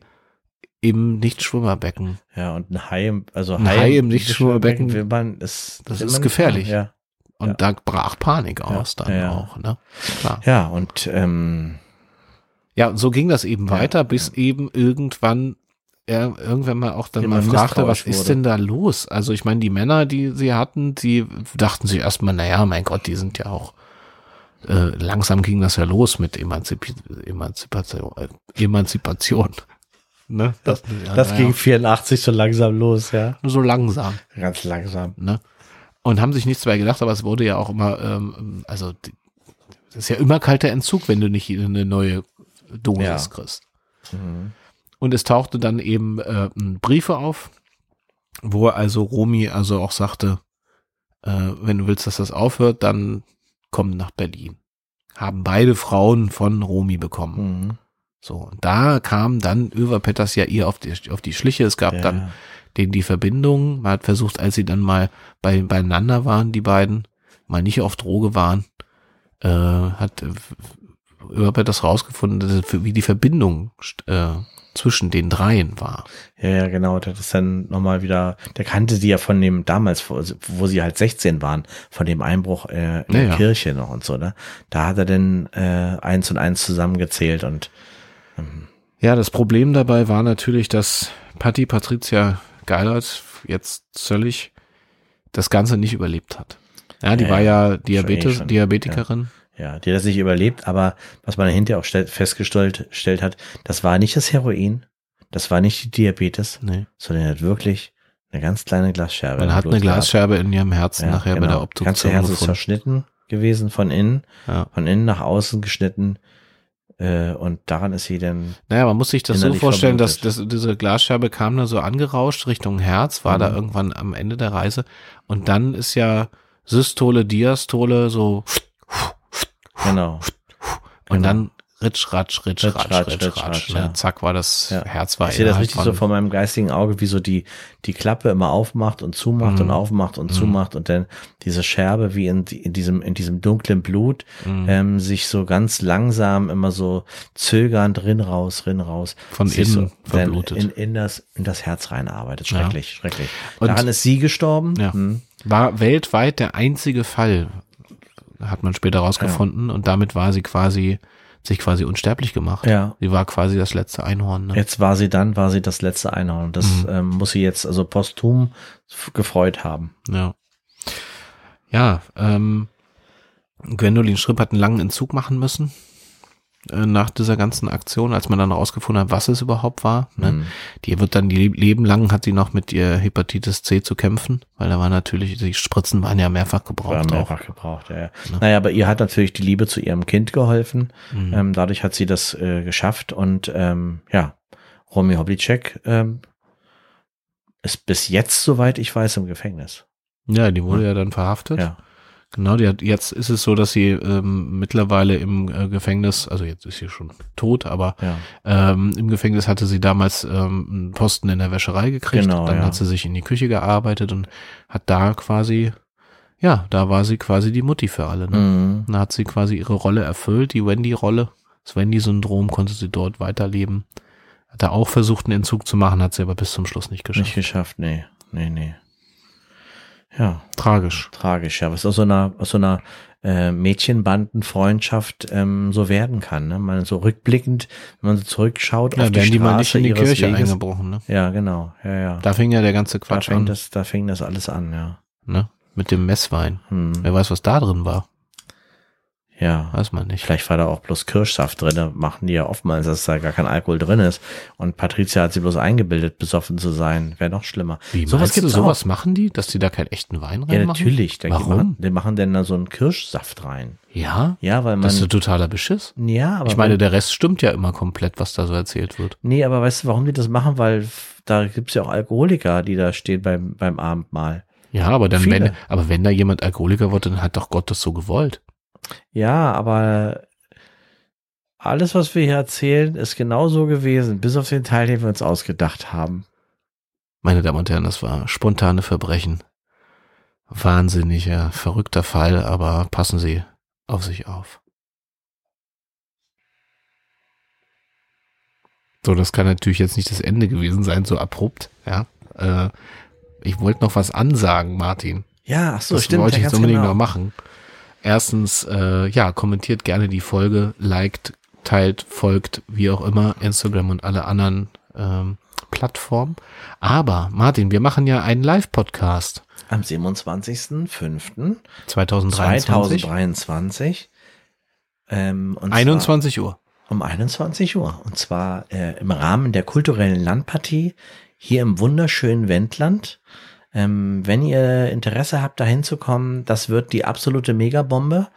im Nichtschwimmerbecken. Ja, und ein Hai, im- also Ein Hai im Nichtschwimmerbecken, man, ist, das ist gefährlich. machen. Und Ja. da brach Panik aus dann ja, ja. auch, ne? Klar. Ja, ja und ähm, Ja, und so ging das eben Ja, weiter, bis eben irgendwann er irgendwann mal auch dann mal fragte, was ist wurde. denn da los? Also ich meine, die Männer, die sie hatten, die dachten sich erstmal, naja, mein Gott, die sind ja auch äh, langsam ging das ja los mit Emanzip Emanzipation. Äh, Emanzipation. <laughs> Ne? Das, ja, das naja, ging 84 so langsam los, ja. nur so langsam. Ganz langsam. Ne? Und haben sich nichts mehr gedacht, aber es wurde ja auch immer, ähm, also das ist ja immer kalter Entzug, wenn du nicht eine neue Dosis Ja. kriegst. Mhm. Und es tauchte dann eben äh, Briefe auf, wo also Romy also auch sagte, äh, wenn du willst, dass das aufhört, dann komm nach Berlin. Haben beide Frauen von Romy bekommen. Mhm. So, und da kam dann Över Petters ja ihr auf die, auf die Schliche. Es gab Ja. dann den die Verbindung. Man hat versucht, als sie dann mal bei, beieinander waren, die beiden, mal nicht auf Droge waren, äh, hat äh, Över Petters rausgefunden, dass, wie die Verbindung äh, zwischen den dreien war. Ja, ja, genau. Das ist dann nochmal wieder, der kannte sie ja von dem damals, wo, sie halt 16 waren, von dem Einbruch äh, in Ja, der ja. Kirche noch und so, ne? Da hat er dann äh, eins und eins zusammengezählt und Ja, das Problem dabei war natürlich, dass Patti Patricia Geilert jetzt völlig das Ganze nicht überlebt hat. Ja, die Ja, war ja eh Diabetes, schon, Diabetikerin. Ja, die hat das nicht überlebt, aber was man hinterher auch stell, festgestellt stellt hat, das war nicht das Heroin, das war nicht die Diabetes, Nee. sondern er hat wirklich eine ganz kleine Glasscherbe. Man hat eine gehabt. Glasscherbe in ihrem Herzen Ja, nachher bei genau. der Das ganze Obduktion Herz ist zerschnitten gewesen von innen, Ja. von innen nach außen geschnitten. Äh, und daran ist sie dann, Naja, man muss sich das so vorstellen, dass, verblutet. dass diese Glasscherbe kam da so angerauscht Richtung Herz, war da Mhm. irgendwann am Ende der Reise und dann ist ja Systole, Diastole so genau. und Genau. dann Ritsch, Ratsch, Ritsch, Ritsch, Ratsch, Ratsch, Ritsch, Ritsch, Ratsch. Ratsch, ne? ja. Zack war das Ja. Herz war Ich sehe das richtig so von- vor meinem geistigen Auge, wie so die, die Klappe immer aufmacht und zumacht Mhm. und aufmacht und Mhm. zumacht und dann diese Scherbe wie in, in diesem, in diesem dunklen Blut, Mhm. ähm, sich so ganz langsam immer so zögernd rin raus, rin raus. Von innen so verblutet. In, in das, in das Herz reinarbeitet. Ja. Schrecklich, schrecklich. Und- Daran ist sie gestorben. Ja. Hm. war weltweit der einzige Fall, hat man später rausgefunden und damit war sie quasi, sich quasi unsterblich gemacht. Ja. Sie war quasi das letzte Einhorn. Ne? Jetzt war sie dann, war sie das letzte Einhorn. Und das Mhm. ähm, muss sie jetzt also posthum gefreut haben. Ja. Ja, ähm, Gwendolyn Schripp hat einen langen Entzug machen müssen nach dieser ganzen Aktion, als man dann rausgefunden hat, was es überhaupt war. Ne? Mhm. Die wird dann die Le- Leben lang hat sie noch mit ihr Hepatitis C zu kämpfen, weil da war natürlich, die Spritzen waren ja mehrfach War gebraucht auch. mehrfach gebraucht, ja, ja. Naja, aber ihr hat natürlich die Liebe zu ihrem Kind geholfen. Mhm. Ähm, dadurch hat sie das äh, geschafft und ähm, ja, Romy Hoblicek ähm, ist bis jetzt, soweit ich weiß, im Gefängnis. Ja, die wurde ja dann verhaftet. Ja. Genau, die hat, jetzt ist es so, dass sie ähm, mittlerweile im äh, Gefängnis, also jetzt ist sie schon tot, aber Ja. ähm, im Gefängnis hatte sie damals ähm, einen Posten in der Wäscherei gekriegt. Genau, dann ja. hat sie sich in die Küche gearbeitet und hat da quasi, ja, da war sie quasi die Mutti für alle. Ne? Mhm. Da hat sie quasi ihre Rolle erfüllt, die Wendy-Rolle. Das Wendy-Syndrom konnte sie dort weiterleben. Hat er auch versucht, einen Entzug zu machen, hat sie aber bis zum Schluss nicht geschafft. Nicht geschafft, nee. Nee, nee. Ja, Tragisch. tragisch, ja. Was aus so einer, aus so einer äh, Mädchenbandenfreundschaft ähm, so werden kann. Ne? Man so rückblickend, wenn man so zurückschaut Ja, auf die Straße die mal nicht in die Kirche Weges. eingebrochen, ne? Ja, genau. Ja, ja. Da fing ja der ganze Da Quatsch fing an, das, da fing das alles an, ja. ne? Mit dem Messwein. Hm. Wer weiß, was da drin war. Ja. Weiß man nicht. Vielleicht war da auch bloß Kirschsaft drin. Machen die ja oftmals, dass da gar kein Alkohol drin ist. Und Patricia hat sie bloß eingebildet, besoffen zu sein. Wäre noch schlimmer. Wie, sowas meinst du, gibt's sowas machen die, dass die da keinen echten Wein Ja, reinmachen? natürlich. Die Warum? Machen, die machen denn da so einen Kirschsaft rein. Ja? Ja, weil man. Das ist ein totaler Beschiss. ja, aber Ich meine, der Rest stimmt ja immer komplett, was da so erzählt wird. Nee, aber weißt du, warum die das machen? Weil da gibt's ja auch Alkoholiker, die da stehen beim, beim Abendmahl. Ja, aber dann, Viele. wenn, aber wenn da jemand Alkoholiker wird, dann hat doch Gott das so gewollt. Ja, aber alles, was wir hier erzählen, ist genau so gewesen, bis auf den Teil, den wir uns ausgedacht haben. Meine Damen und Herren, das war spontane Verbrechen. Wahnsinniger, verrückter Fall, aber passen Sie auf sich auf. So, das kann natürlich jetzt nicht das Ende gewesen sein, so abrupt, ja. Äh, ich wollte noch was ansagen, Martin. Ja, ach so, das stimmt. wollte ja, ich jetzt unbedingt genau. noch machen. Erstens, äh, ja, kommentiert gerne die Folge, liked, teilt, folgt, wie auch immer, Instagram und alle anderen ähm, Plattformen. Aber, Martin, wir machen ja einen Live-Podcast Am 27.05. 2023. 2023. Ähm, und 21 Uhr. Um 21 Uhr. Und zwar äh, im Rahmen der kulturellen Landpartie hier im wunderschönen Wendland. Ähm, wenn ihr Interesse habt, da hinzukommen, das wird die absolute Megabombe.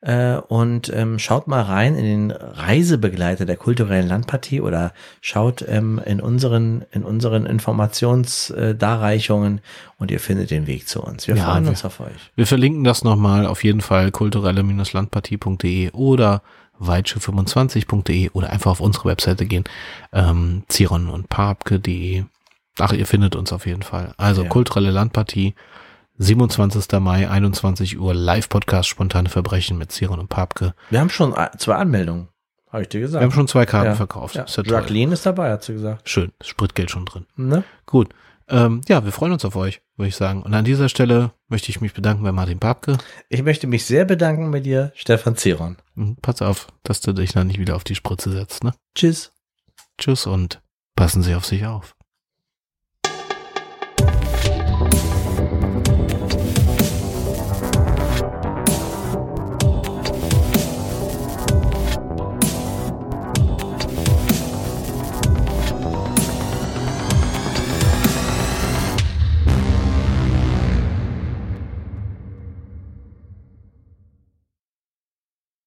Äh, und ähm, schaut mal rein in den Reisebegleiter der kulturellen Landpartie oder schaut ähm, in unseren in unseren Informationsdarreichungen und ihr findet den Weg zu uns. Wir Ja, freuen wir- uns auf euch. Wir verlinken das nochmal auf jeden Fall kulturelle-landpartie.de oder weitsche25.de oder einfach auf unsere Webseite gehen, ähm, ziron und papke.de. Ach, ihr findet uns auf jeden Fall. Also Ja. kulturelle Landpartie, 27. Mai, 21 Uhr, Live-Podcast Spontane Verbrechen mit Ziron und Papke. Wir haben schon zwei Anmeldungen, habe ich dir Wir gesagt. haben schon zwei Karten Ja. verkauft. ja. Ist ja. Jacqueline ist dabei, hat sie gesagt. Schön, Spritgeld schon drin. Ne? Gut. Ähm, ja, wir freuen uns auf euch, würde ich sagen. Und an dieser Stelle möchte ich mich bedanken bei Martin Papke. Ich möchte mich sehr bedanken bei dir, Stefan Zeron. Mhm, Pass auf, dass du dich dann nicht wieder auf die Spritze setzt, ne? Tschüss. Tschüss und passen Sie auf sich auf.